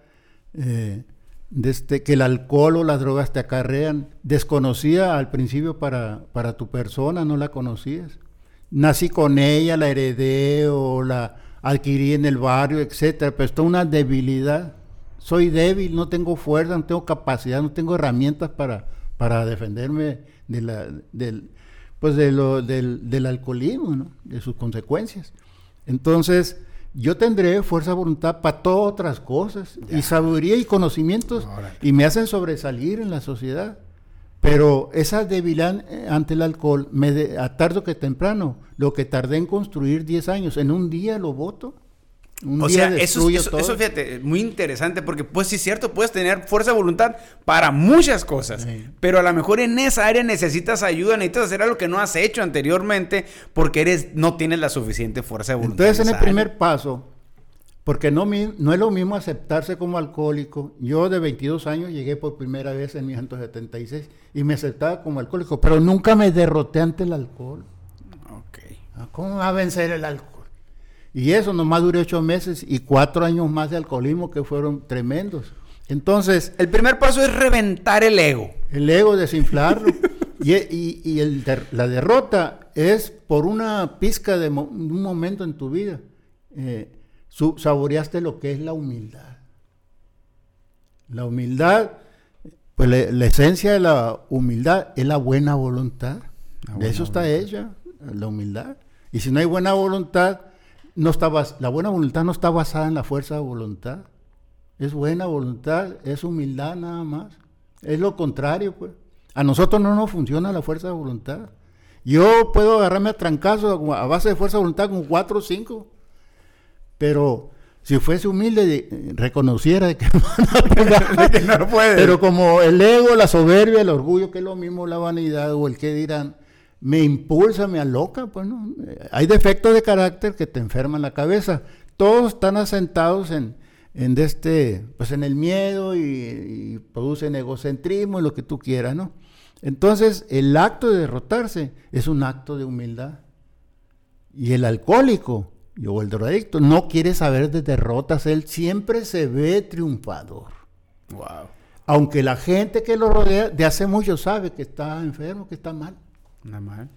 eh, de este, que el alcohol o las drogas te acarrean, desconocida al principio para, para tu persona, no la conocías. Nací con ella, la heredé o la adquirí en el barrio, etcétera, pero esto es una debilidad. Soy débil, no tengo fuerza, no tengo capacidad, no tengo herramientas para, para defenderme de la, del, pues de lo, del, del alcoholismo, ¿no? de sus consecuencias. Entonces, yo tendré fuerza de voluntad para todas otras cosas, y sabiduría y conocimientos, Órale. y me hacen sobresalir en la sociedad. Pero esa debilidad eh, ante el alcohol, me de- a tarde que temprano, lo que tardé en construir 10 años, en un día lo voto. Un O día sea, eso, eso, todo. eso, fíjate, muy interesante porque pues sí es cierto, puedes tener fuerza de voluntad para muchas cosas, Sí. pero a lo mejor en esa área necesitas ayuda, necesitas hacer algo que no has hecho anteriormente porque eres no tienes la suficiente fuerza de voluntad. Entonces, en el esa área. primer paso, porque no, no es lo mismo aceptarse como alcohólico. Yo de 22 años llegué por primera vez en 1976 y me aceptaba como alcohólico, pero nunca me derroté ante el alcohol. Ok. Ah, ¿Cómo va a vencer el alcohol? Y eso nomás duré ocho meses y cuatro años más de alcoholismo que fueron tremendos. Entonces, El primer paso es reventar el ego. el ego desinflarlo. y y- y el der- la derrota es por una pizca de mo- un momento en tu vida. Eh, su- saboreaste lo que es la humildad. La humildad, pues la, la esencia de la humildad es la buena voluntad. La de eso está hecha la humildad. Y si no hay buena voluntad, no está bas- la buena voluntad no está basada en la fuerza de voluntad. Es buena voluntad, es humildad nada más. Es lo contrario, pues. A nosotros no nos funciona la fuerza de voluntad. Yo puedo agarrarme a trancazo a base de fuerza de voluntad con cuatro o cinco. Pero si fuese humilde, de- reconociera que que no puedes. pero como el ego, la soberbia, el orgullo, que es lo mismo la vanidad o el que dirán, me impulsa, me aloca, pues no. Hay defectos de carácter que te enferman la cabeza. Todos están asentados en, en de este, pues en el miedo y, y producen egocentrismo y lo que tú quieras, ¿no? Entonces, el acto de derrotarse es un acto de humildad. Y el alcohólico o el drogadicto no quiere saber de derrotas, él siempre se ve triunfador. Wow. Aunque la gente que lo rodea de hace mucho sabe que está enfermo, que está mal. Nada mal.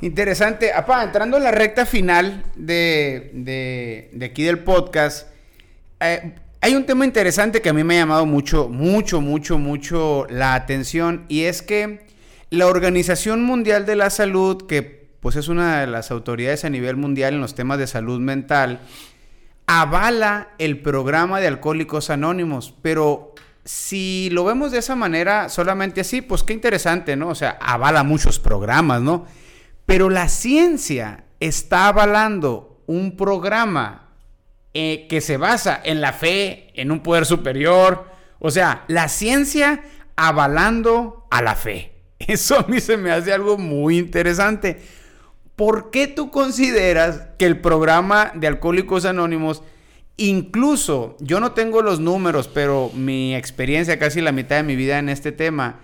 Interesante. Apá, entrando en la recta final de, de, de aquí del podcast, eh, hay un tema interesante que a mí me ha llamado mucho, mucho, mucho, mucho la atención y es que la Organización Mundial de la Salud, que pues es una de las autoridades a nivel mundial en los temas de salud mental, avala el programa de Alcohólicos Anónimos, pero si lo vemos de esa manera, solamente así, pues qué interesante, ¿no? O sea, avala muchos programas, ¿no? Pero la ciencia está avalando un programa eh, que se basa en la fe, en un poder superior. O sea, la ciencia avalando a la fe. Eso a mí se me hace algo muy interesante. ¿Por qué tú consideras que el programa de Alcohólicos Anónimos, incluso, yo no tengo los números, pero mi experiencia, casi la mitad de mi vida en este tema,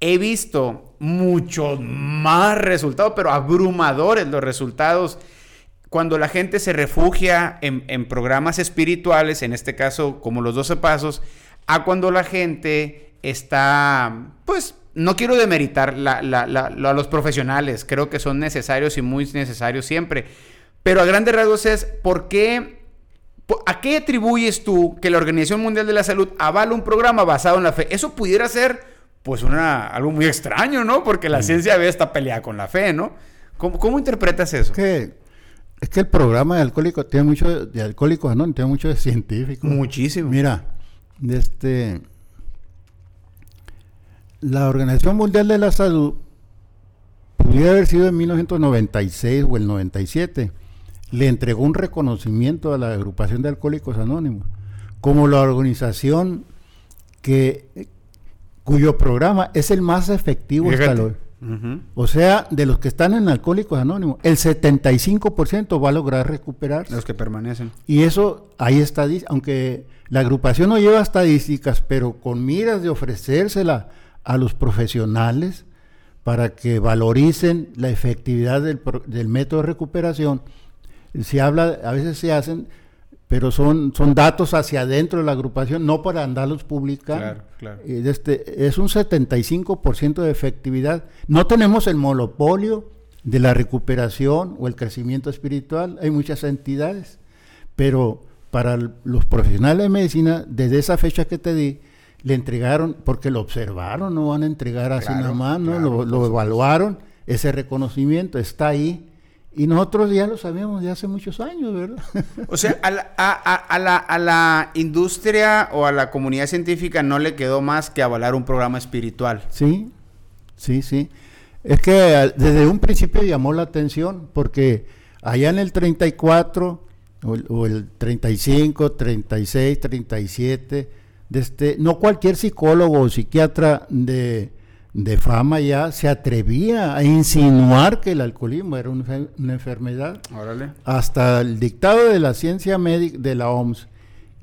he visto muchos más resultados, pero abrumadores los resultados. Cuando la gente se refugia en, programas espirituales, en este caso como los 12 pasos, a cuando la gente está, pues, no quiero demeritar a los profesionales, creo que son necesarios y muy necesarios siempre, pero a grandes rasgos es, ¿por qué, a qué atribuyes tú que la Organización Mundial de la Salud avala un programa basado en la fe? Eso pudiera ser, pues, una, algo muy extraño, ¿no? Porque la ciencia ve esta pelea con la fe, ¿no? ¿Cómo, cómo interpretas eso? Que es que el programa de alcohólicos tiene mucho de alcohólicos, ¿no? Tiene mucho de científicos. Muchísimo. Mira, este la Organización Mundial de la Salud pudiera haber sido en 1996 o el 97. Le entregó un reconocimiento a la agrupación de alcohólicos anónimos como la organización que cuyo programa es el más efectivo hasta hoy. O sea, de los que están en Alcohólicos Anónimos, el 75% va a lograr recuperarse. Los que permanecen. Y eso, ahí está, aunque la agrupación no lleva estadísticas, pero con miras de ofrecérsela a los profesionales para que valoricen la efectividad del, del método de recuperación, se habla, a veces se hacen pero son, son datos hacia adentro de la agrupación, no para andarlos publicando. Claro, claro. Este, es un 75% de efectividad. No tenemos el monopolio de la recuperación o el crecimiento espiritual, hay muchas entidades, pero para los profesionales de medicina, desde esa fecha que te di, le entregaron, porque lo observaron, no van a entregar así nada más, ¿no? lo, lo evaluaron, ese reconocimiento está ahí y nosotros ya lo sabíamos de hace muchos años, ¿verdad? O sea, a la, a, la, a la, industria o a la comunidad científica no le quedó más que avalar un programa espiritual. Sí, sí, sí. Es que desde un principio llamó la atención porque allá en el 34 o el, o el 35, 36, 37, de este, no cualquier psicólogo o psiquiatra de de fama ya se atrevía a insinuar que el alcoholismo era una, enfermedad. Hasta el dictado de la ciencia médica de la OMS.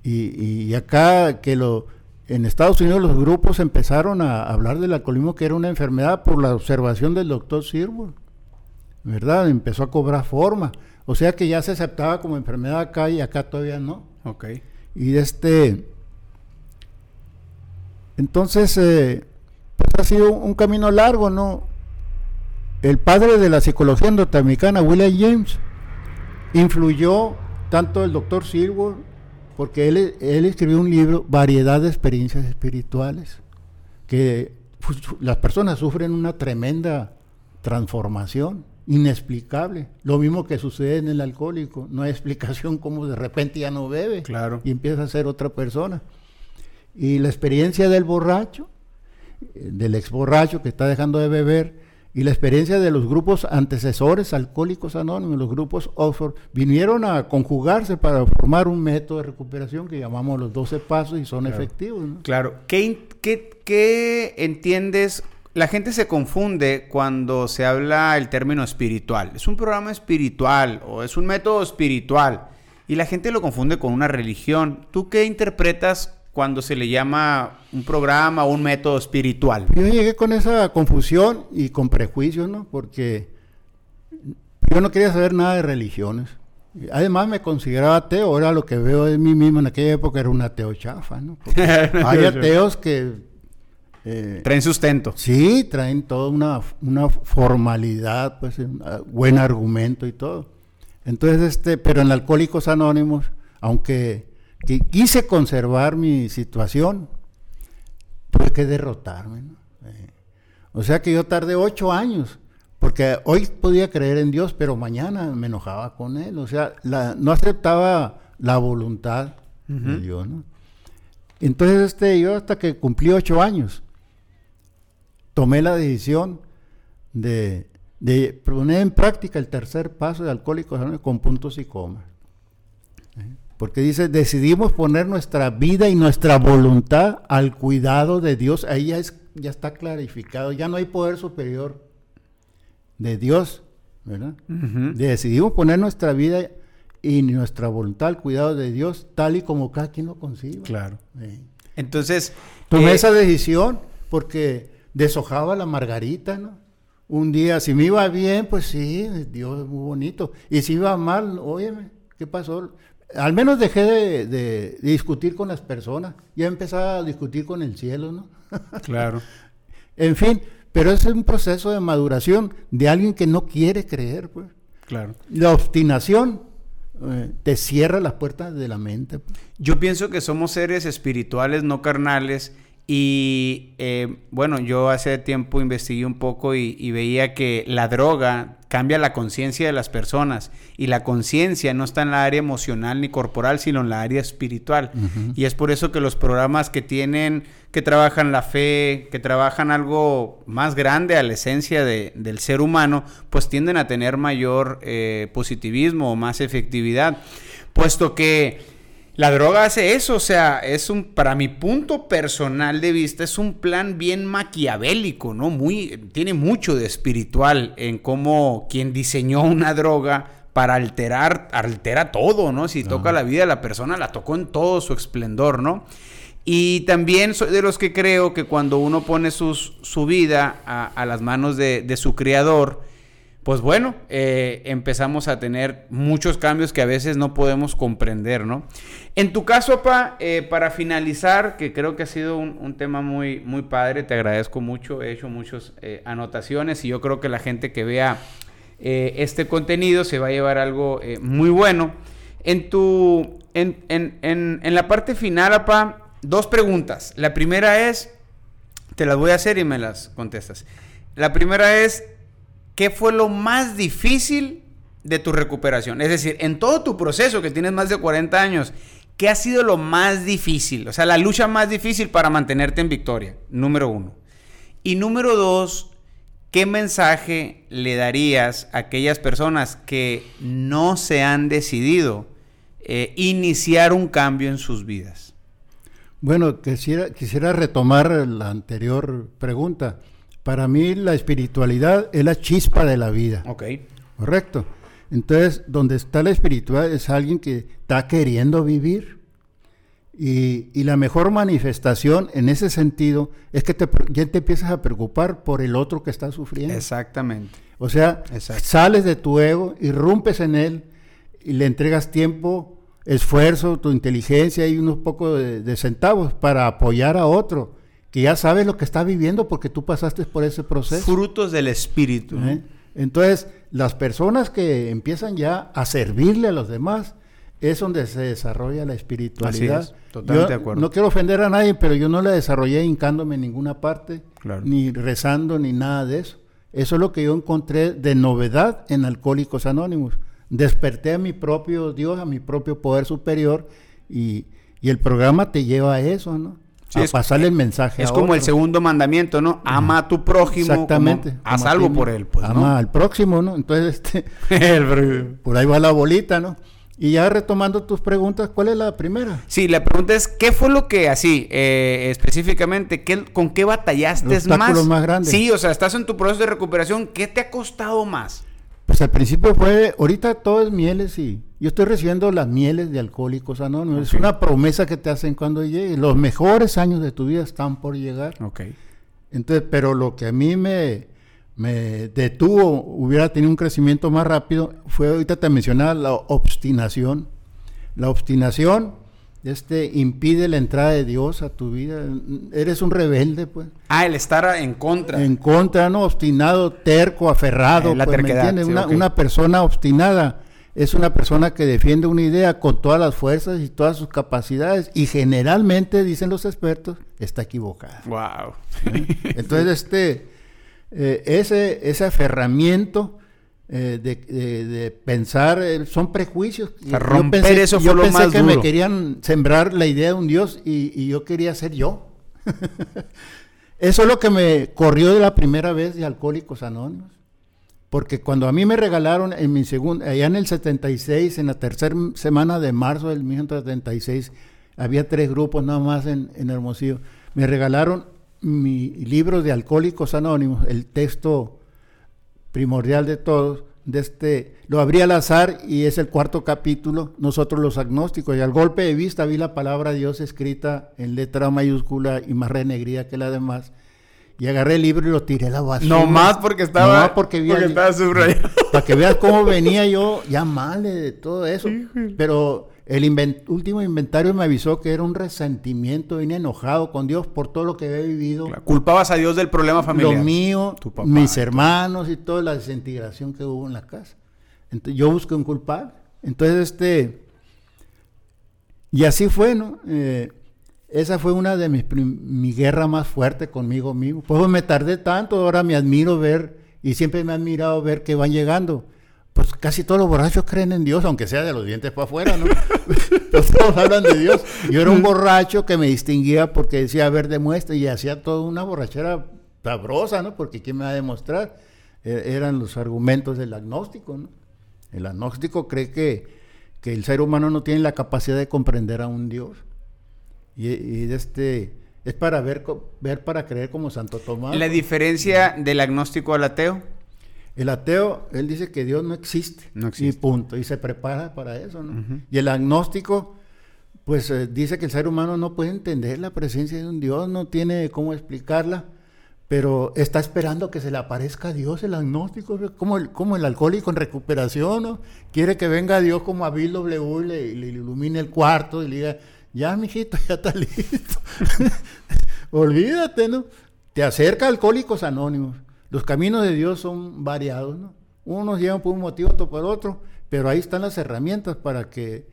Y, acá que lo en Estados Unidos los grupos empezaron a hablar del alcoholismo que era una enfermedad por la observación del doctor Sirwood. ¿Verdad? Empezó a cobrar forma. O sea que ya se aceptaba como enfermedad acá y acá todavía no. Ok. Y este. Entonces, eh, ha sido un camino largo, ¿no? El padre de la psicología norteamericana, William James, influyó tanto el doctor Silver, porque él, él escribió un libro, Variedad de experiencias espirituales, que pues, las personas sufren una tremenda transformación inexplicable. Lo mismo que sucede en el alcohólico. No hay explicación cómo de repente ya no bebe claro. y empieza a ser otra persona. Y la experiencia del borracho, del ex borracho que está dejando de beber y la experiencia de los grupos antecesores alcohólicos anónimos, los grupos Oxford, vinieron a conjugarse para formar un método de recuperación que llamamos los 12 pasos y son efectivos. Claro. ¿Qué, qué, entiendes? La gente se confunde cuando se habla el término espiritual. Es un programa espiritual o es un método espiritual. Y la gente lo confunde con una religión. ¿Tú qué interpretas cuando se le llama un programa o un método espiritual? Yo llegué con esa confusión y con prejuicios, ¿no? Porque yo no quería saber nada de religiones. Además me consideraba ateo, ahora lo que veo de mí mismo en aquella época era un ateo chafa, ¿no? hay ateos que Eh, traen sustento. Sí, traen toda una, una formalidad, pues, un buen argumento y todo. Entonces, este, pero en Alcohólicos Anónimos, aunque quise conservar mi situación, tuve que derrotarme. Eh, o sea que yo tardé ocho años, porque hoy podía creer en Dios, pero mañana me enojaba con Él. O sea, no aceptaba la voluntad de Dios. ¿no? Entonces, este, yo hasta que cumplí ocho años, tomé la decisión de, poner en práctica el tercer paso de Alcohólicos con puntos y comas. Porque dice, decidimos poner nuestra vida y nuestra voluntad al cuidado de Dios. Ahí ya, es, ya está clarificado, ya no hay poder superior de Dios, ¿verdad? Decidimos poner nuestra vida y nuestra voluntad al cuidado de Dios tal y como cada quien lo conciba. Claro. Entonces... Tomé eh, esa decisión porque deshojaba la margarita, ¿no? Un día, si me iba bien, pues sí, Dios es muy bonito. Y si iba mal, óyeme, ¿qué pasó? Al menos dejé de, discutir con las personas, ya empezaba a discutir con el cielo, ¿no? Claro. en fin, pero es un proceso de maduración de alguien que no quiere creer, pues. Claro. La obstinación eh, te cierra las puertas de la mente. Pues. Yo pienso que somos seres espirituales, no carnales, y eh, bueno, yo hace tiempo investigué un poco y, veía que la droga cambia la conciencia de las personas y la conciencia no está en la área emocional ni corporal, sino en la área espiritual. Y es por eso que los programas que tienen, que trabajan la fe, que trabajan algo más grande a la esencia del ser humano, pues tienden a tener mayor eh, positivismo o más efectividad. Puesto que la droga hace eso, o sea, es un, para mi punto personal de vista, es un plan bien maquiavélico, ¿no? Muy, tiene mucho de espiritual en cómo quien diseñó una droga para alterar, altera todo, ¿no? Si toca la vida de la persona, la tocó en todo su esplendor, ¿no? Y también soy de los que creo que cuando uno pone sus, su vida a, las manos de, de su creador, pues bueno, eh, empezamos a tener muchos cambios que a veces no podemos comprender, ¿no? En tu caso, Pa, eh, para finalizar, que creo que ha sido un, tema muy, muy padre, te agradezco mucho, he hecho muchas eh, anotaciones y yo creo que la gente que vea este contenido se va a llevar algo muy bueno. En tu, en, en, en, en la parte final, Pa, dos preguntas. La primera es, te las voy a hacer y me las contestas. La primera es, ¿qué fue lo más difícil de tu recuperación? Es decir, en todo tu proceso, que tienes más de 40 años, ¿qué ha sido lo más difícil? O sea, la lucha más difícil para mantenerte en victoria, número uno. Y número dos, ¿qué mensaje le darías a aquellas personas que no se han decidido eh, iniciar un cambio en sus vidas? Bueno, quisiera, quisiera retomar la anterior pregunta. Para mí la espiritualidad es la chispa de la vida. Ok. Correcto. Entonces, donde está la espiritualidad es alguien que está queriendo vivir. Y, la mejor manifestación en ese sentido es que te, ya te empiezas a preocupar por el otro que está sufriendo. Exactamente. O sea, sales de tu ego, irrumpes en él y le entregas tiempo, esfuerzo, tu inteligencia y unos pocos de centavos para apoyar a otro que ya sabes lo que está viviendo porque tú pasaste por ese proceso. Frutos del espíritu. ¿Eh? Entonces, las personas que empiezan ya a servirle a los demás, es donde se desarrolla la espiritualidad. Así es, totalmente de acuerdo. No quiero ofender a nadie, pero yo no la desarrollé hincándome en ninguna parte, ni rezando, ni nada de eso. Eso es lo que yo encontré de novedad en Alcohólicos Anónimos. Desperté a mi propio Dios, a mi propio poder superior, y, y el programa te lleva a eso, ¿no? A pasarle el mensaje. Es como el segundo mandamiento, ¿no? Ama a tu prójimo. Exactamente. a salvo por él, pues. Ama al próximo, ¿no? Entonces, este, por ahí va la bolita, ¿no? Y ya retomando tus preguntas, ¿cuál es la primera? Sí, la pregunta es, ¿qué fue lo que así, eh, específicamente, ¿qué, con qué batallaste más? más grandes. Sí, o sea, estás en tu proceso de recuperación, ¿qué te ha costado más? Pues al principio fue, ahorita todo es mieles y yo estoy recibiendo las mieles de Alcohólicos Anónimos. Es una promesa que te hacen cuando llegue. Los mejores años de tu vida están por llegar. Ok. Entonces, pero lo que a mí me, me detuvo, hubiera tenido un crecimiento más rápido, fue, ahorita te mencionaba, la obstinación. La obstinación este impide la entrada de Dios a tu vida. Eres un rebelde, pues. Ah, el estar en contra. En contra, ¿no? Obstinado, terco, aferrado. Eh, la pues, ¿me terquedad, entiendes? sí, una persona obstinada es una persona que defiende una idea con todas las fuerzas y todas sus capacidades y generalmente, dicen los expertos, está equivocada. Wow. Entonces, este, eh, ese, ese aferramiento eh, de, de- de pensar, eh, son prejuicios. sea, Yo romper eso yo fue lo pensé más que duro. me querían sembrar la idea de un Dios y, y yo quería ser yo. eso es lo que me corrió de la primera vez de Alcohólicos Anónimos. Porque cuando a mí me regalaron en mi segundo, allá en el 76, en la tercera semana de marzo del 1976, había tres grupos nada más en, en Hermosillo. Me regalaron mi libro de Alcohólicos Anónimos, el texto primordial de todos. De este, lo abrí al azar y es el cuarto capítulo, nosotros los agnósticos. Y al golpe de vista vi la palabra Dios escrita en letra mayúscula y más renegrida que la demás. Y agarré el libro y lo tiré a la basura. No más porque estaba. No, porque vi porque estaba subrayado. Para que veas cómo venía yo ya mal de todo eso. Pero el último inventario me avisó que era un resentimiento, vine enojado con Dios por todo lo que había vivido. Culpabas a Dios del problema familiar. Lo mío, Tu papá, mis hermanos y toda la desintegración que hubo en la casa. Entonces, yo busqué un culpable. Entonces, este. Y así fue, ¿no? Eh, esa fue una de mis mi guerra más fuerte conmigo mismo. Pues me tardé tanto, ahora me admiro ver, y siempre me ha admirado ver que van llegando. Pues casi todos los borrachos creen en Dios, aunque sea de los dientes para afuera, ¿no? Pero todos hablan de Dios. Yo era un borracho que me distinguía porque decía, a ver, demuestra, y hacía toda una borrachera sabrosa, ¿no? Porque ¿quién me va a demostrar? Eh, eran los argumentos del agnóstico, ¿no? El agnóstico cree que, que el ser humano no tiene la capacidad de comprender a un Dios. Y, este, es para ver, ver para creer como Santo Tomás. La diferencia del agnóstico al ateo. El ateo, él dice que Dios no existe. No existe. Y punto. Y se prepara para eso, ¿no? Y el agnóstico, pues eh, dice que el ser humano no puede entender la presencia de un Dios, no tiene cómo explicarla, pero está esperando que se le aparezca Dios, el agnóstico, como el, como el alcohólico en recuperación, ¿no? Quiere que venga Dios como a Bill W y le, le ilumine el cuarto y le diga, ya, mijito, ya está listo. Olvídate, ¿no? Te acerca a Alcohólicos Anónimos. Los caminos de Dios son variados, ¿no? Unos llevan por un motivo, otros por otro, pero ahí están las herramientas para que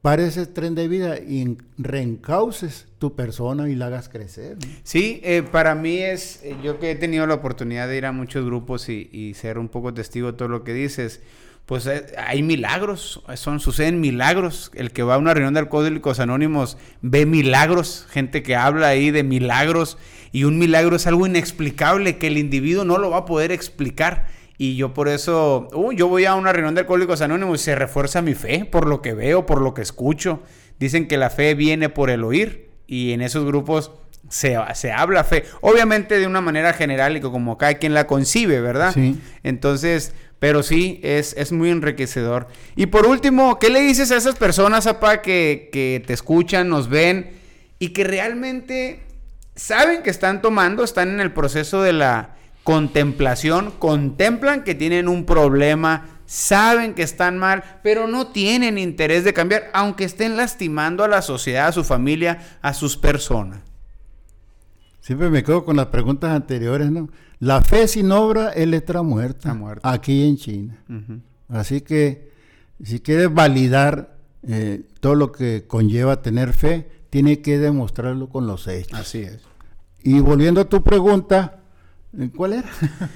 pares ese tren de vida y en- reencauces tu persona y la hagas crecer. Sí, eh, para mí es, eh, yo que he tenido la oportunidad de ir a muchos grupos y ser un poco testigo de todo lo que dices, pues eh, hay milagros, son, suceden milagros. El que va a una reunión de alcohólicos anónimos ve milagros, gente que habla ahí de milagros y un milagro es algo inexplicable que el individuo no lo va a poder explicar. Y yo por eso, uh, yo voy a una reunión de alcohólicos anónimos y se refuerza mi fe por lo que veo, por lo que escucho. Dicen que la fe viene por el oír y en esos grupos se, se habla fe. Obviamente de una manera general y como cada quien la concibe, ¿verdad? Sí. Entonces, pero sí, es, es muy enriquecedor. Y por último, ¿qué le dices a esas personas, apá, que, que te escuchan, nos ven y que realmente saben que están tomando, están en el proceso de la contemplación, contemplan que tienen un problema, saben que están mal, pero no tienen interés de cambiar, aunque estén lastimando a la sociedad, a su familia, a sus personas? Siempre me quedo con las preguntas anteriores, ¿no? La fe sin obra es letra muerta. Muerta. Aquí en China. Así que si quieres validar eh, todo lo que conlleva tener fe, tiene que demostrarlo con los hechos. Así es. Y volviendo a tu pregunta, ¿eh, ¿cuál era?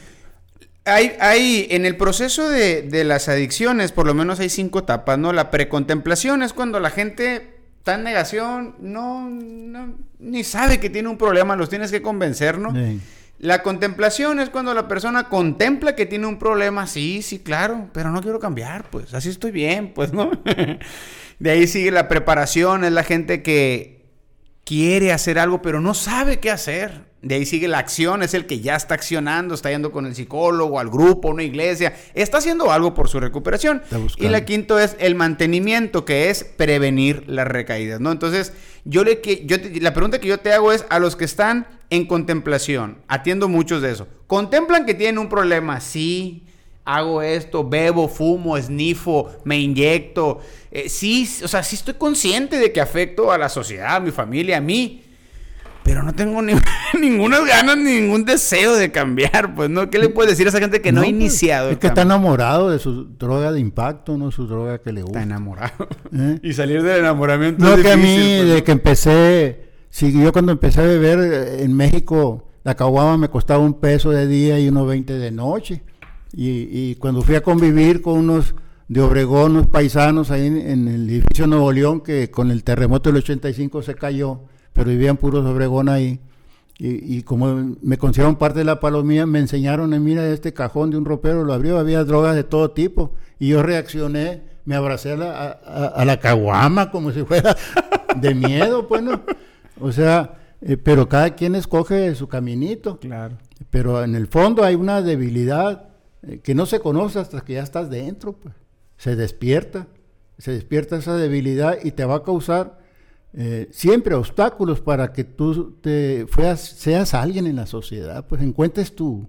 Hay, hay, en el proceso de, de las adicciones, por lo menos hay cinco etapas, ¿no? La precontemplación es cuando la gente está en negación, no, no, ni sabe que tiene un problema, los tienes que convencer, ¿no? Sí. La contemplación es cuando la persona contempla que tiene un problema, sí, sí, claro, pero no quiero cambiar, pues así estoy bien, pues, ¿no? de ahí sigue la preparación, es la gente que quiere hacer algo, pero no sabe qué hacer. De ahí sigue la acción, es el que ya está accionando, está yendo con el psicólogo, al grupo, a una iglesia, está haciendo algo por su recuperación. Y la quinto es el mantenimiento, que es prevenir las recaídas, ¿no? Entonces, yo le que yo te- la pregunta que yo te hago es a los que están en contemplación, atiendo muchos de eso. ¿Contemplan que tienen un problema? Sí. hago esto, bebo, fumo, esnifo, me inyecto. Eh, sí, o sea, sí estoy consciente de que afecto a la sociedad, a mi familia, a mí. Pero no tengo ni, ninguna ganas, ningún deseo de cambiar, pues, ¿no? ¿Qué le puedes decir a esa gente que no, ha pues, iniciado? Es que está enamorado de su droga de impacto, no su droga que le gusta. Está enamorado. ¿Eh? Y salir del enamoramiento No, que a mí, pues, de que empecé, sí, yo cuando empecé a beber eh, en México, la caguama me costaba un peso de día y uno veinte de noche. Y, cuando fui a convivir con unos de Obregón, unos paisanos ahí en, el edificio Nuevo León, que con el terremoto del 85 se cayó, pero vivían puros Obregón ahí. Y, como me consideraron parte de la palomía, me enseñaron, eh, mira, este cajón de un ropero lo abrió, había drogas de todo tipo. Y yo reaccioné, me abracé a la, a, la caguama como si fuera de miedo, pues, ¿no? O sea, eh, pero cada quien escoge su caminito. Claro. Pero en el fondo hay una debilidad eh, que no se conoce hasta que ya estás dentro, pues. Se despierta, se despierta esa debilidad y te va a causar eh, siempre obstáculos para que tú te seas alguien en la sociedad, pues encuentres tu,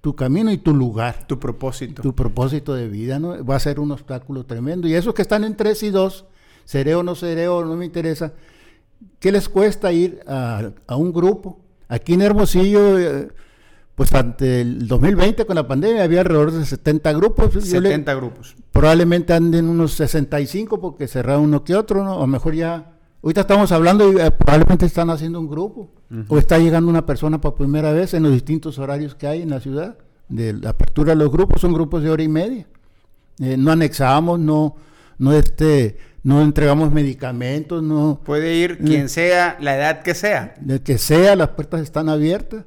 tu camino y tu lugar. Tu propósito. Tu propósito de vida, ¿no? Va a ser un obstáculo tremendo. Y esos que están en tres y dos, seré o no seré o no me interesa, ¿qué les cuesta ir a, un grupo? Aquí en Hermosillo... Eh, pues ante el 2020 con la pandemia había alrededor de 70 grupos. 70 grupos. Probablemente anden unos 65 porque cerraron uno que otro, ¿no? O mejor ya, ahorita estamos hablando y eh, probablemente están haciendo un grupo. O está llegando una persona por primera vez en los distintos horarios que hay en la ciudad. De la apertura de los grupos, son grupos de hora y media. Eh, no anexamos, no, no este, no entregamos medicamentos, no. Puede ir quien eh, sea, la edad que sea. De que sea, las puertas están abiertas.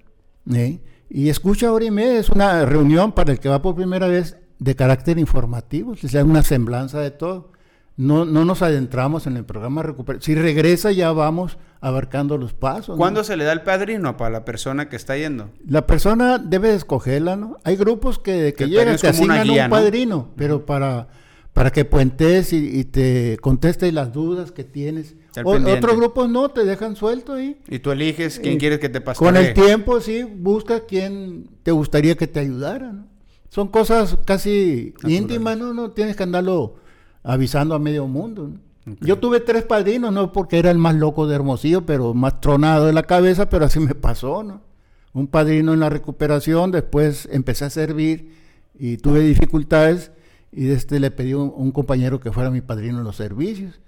¿eh? Y escucha hora y media, es una reunión para el que va por primera vez de carácter informativo, se sea una semblanza de todo. No, no nos adentramos en el programa Recuperación. Si regresa ya vamos abarcando los pasos. ¿Cuándo se le da el padrino para la persona que está yendo? La persona debe escogerla, ¿no? Hay grupos que, que, llegan, te asignan un padrino, pero para, para que puentes y, te conteste las dudas que tienes otros grupos no, te dejan suelto ahí. Y tú eliges quién quieres que te pase. Con el tiempo, sí, busca quién te gustaría que te ayudara. ¿no? Son cosas casi íntimas, ¿no? No tienes que andarlo avisando a medio mundo. Yo tuve tres padrinos, no porque era el más loco de Hermosillo, pero más tronado de la cabeza, pero así me pasó, ¿no? Un padrino en la recuperación, después empecé a servir y tuve dificultades y este le pedí a un compañero que fuera mi padrino en los servicios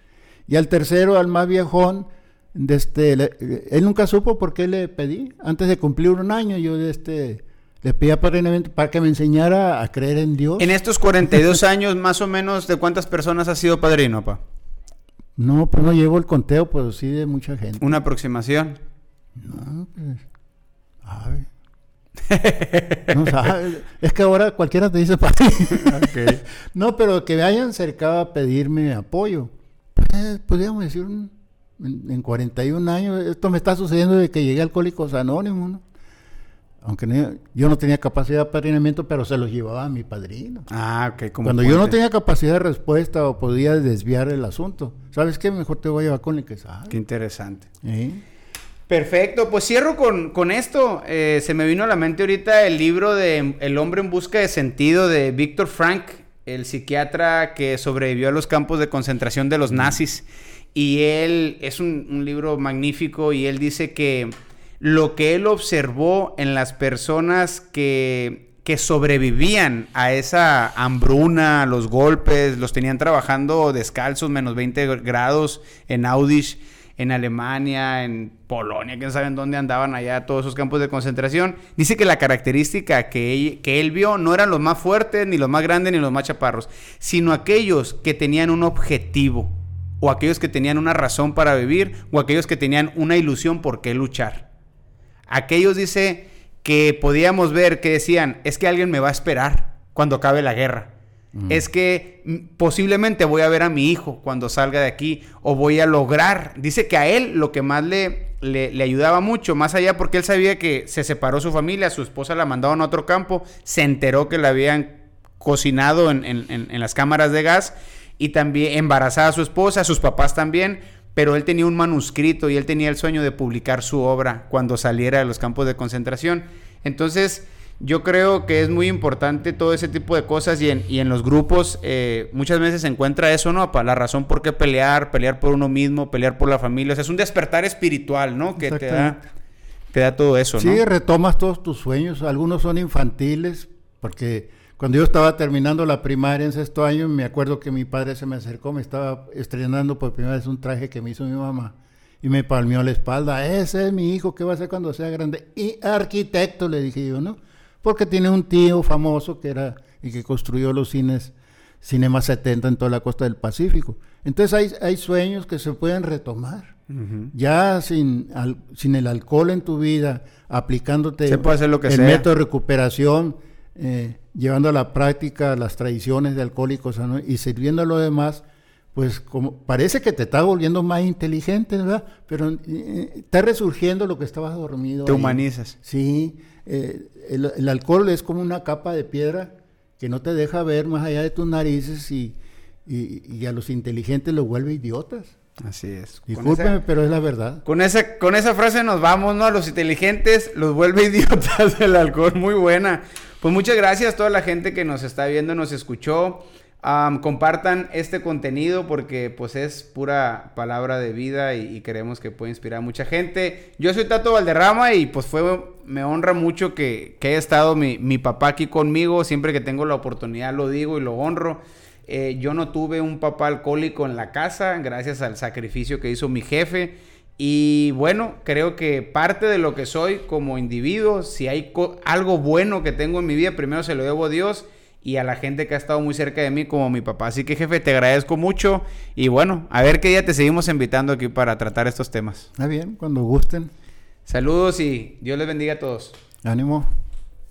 y al tercero, al más viejón, de este, él nunca supo por qué le pedí. Antes de cumplir un año, yo de este, le pedí para que me enseñara a creer en Dios. En estos 42 años, más o menos, ¿de cuántas personas has sido padrino, papá? No, pues no llevo el conteo, pues sí de mucha gente. ¿Una aproximación? No, pues. no sabes. Es que ahora cualquiera te dice padrino. No, pero que me hayan acercado a pedirme apoyo. Eh, podríamos decir, en, 41 años, esto me está sucediendo desde que llegué a Alcohólicos Anónimos, ¿no? Aunque yo no tenía capacidad de padrinamiento, pero se los llevaba a mi padrino. Ah, ok. Cuando yo no tenía capacidad de respuesta o podía desviar el asunto, ¿sabes qué? Mejor te voy a llevar con el que sabe. Qué interesante. Perfecto, pues cierro con, esto. Eh, se me vino a la mente ahorita el libro de El hombre en busca de sentido de Víctor Frank el psiquiatra que sobrevivió a los campos de concentración de los nazis. Y él es un, libro magnífico y él dice que lo que él observó en las personas que, que sobrevivían a esa hambruna, los golpes, los tenían trabajando descalzos, menos 20 grados en Audish en Alemania, en Polonia, quién sabe en dónde andaban allá todos esos campos de concentración. Dice que la característica que, que él vio no eran los más fuertes, ni los más grandes, ni los más chaparros, sino aquellos que tenían un objetivo, o aquellos que tenían una razón para vivir, o aquellos que tenían una ilusión por qué luchar. Aquellos, dice, que podíamos ver que decían, es que alguien me va a esperar cuando acabe la guerra es que mm, posiblemente voy a ver a mi hijo cuando salga de aquí o voy a lograr. Dice que a él lo que más le, le, ayudaba mucho, más allá porque él sabía que se separó su familia, su esposa la mandaron a otro campo, se enteró que la habían cocinado en, en las cámaras de gas y también embarazada a su esposa, sus papás también, pero él tenía un manuscrito y él tenía el sueño de publicar su obra cuando saliera de los campos de concentración. Entonces, yo creo que es muy importante todo ese tipo de cosas y en, y en los grupos eh, muchas veces se encuentra eso, ¿no? La razón por qué pelear, pelear por uno mismo, pelear por la familia. O sea, es un despertar espiritual, ¿no? Que te da, te da todo eso, ¿no? Sí, retomas todos tus sueños. Algunos son infantiles, porque cuando yo estaba terminando la primaria en sexto año, me acuerdo que mi padre se me acercó, me estaba estrenando por primera vez un traje que me hizo mi mamá y me palmeó la espalda. Ese es mi hijo, ¿qué va a ser cuando sea grande? Y arquitecto, le dije yo, ¿no? Porque tiene un tío famoso que era y que construyó los cines Cinema 70 en toda la costa del Pacífico. Entonces hay, hay sueños que se pueden retomar. Ya sin, sin el alcohol en tu vida, aplicándote se puede hacer lo que el método de recuperación, eh, llevando a la práctica las tradiciones de alcohólicos y sirviendo a los demás, pues como parece que te está volviendo más inteligente, ¿verdad? Pero eh, está resurgiendo lo que estabas dormido. Te humanizas. Sí, eh, el, alcohol es como una capa de piedra que no te deja ver más allá de tus narices y, y, a los inteligentes los vuelve idiotas. Así es. Discúlpeme, pero es la verdad. Con esa, con esa frase nos vamos, ¿no? A los inteligentes los vuelve idiotas el alcohol. Muy buena. Pues muchas gracias a toda la gente que nos está viendo, nos escuchó. Compartan este contenido porque pues es pura palabra de vida y, queremos que pueda inspirar a mucha gente. Yo soy Tato Valderrama y pues fue, me honra mucho que, que haya estado mi, mi, papá aquí conmigo. Siempre que tengo la oportunidad lo digo y lo honro. Eh, yo no tuve un papá alcohólico en la casa gracias al sacrificio que hizo mi jefe. Y bueno, creo que parte de lo que soy como individuo, si hay algo bueno que tengo en mi vida, primero se lo debo a Dios y a la gente que ha estado muy cerca de mí como mi papá. Así que jefe, te agradezco mucho y bueno, a ver qué día te seguimos invitando aquí para tratar estos temas. Está bien, cuando gusten. Saludos y Dios les bendiga a todos. Ánimo.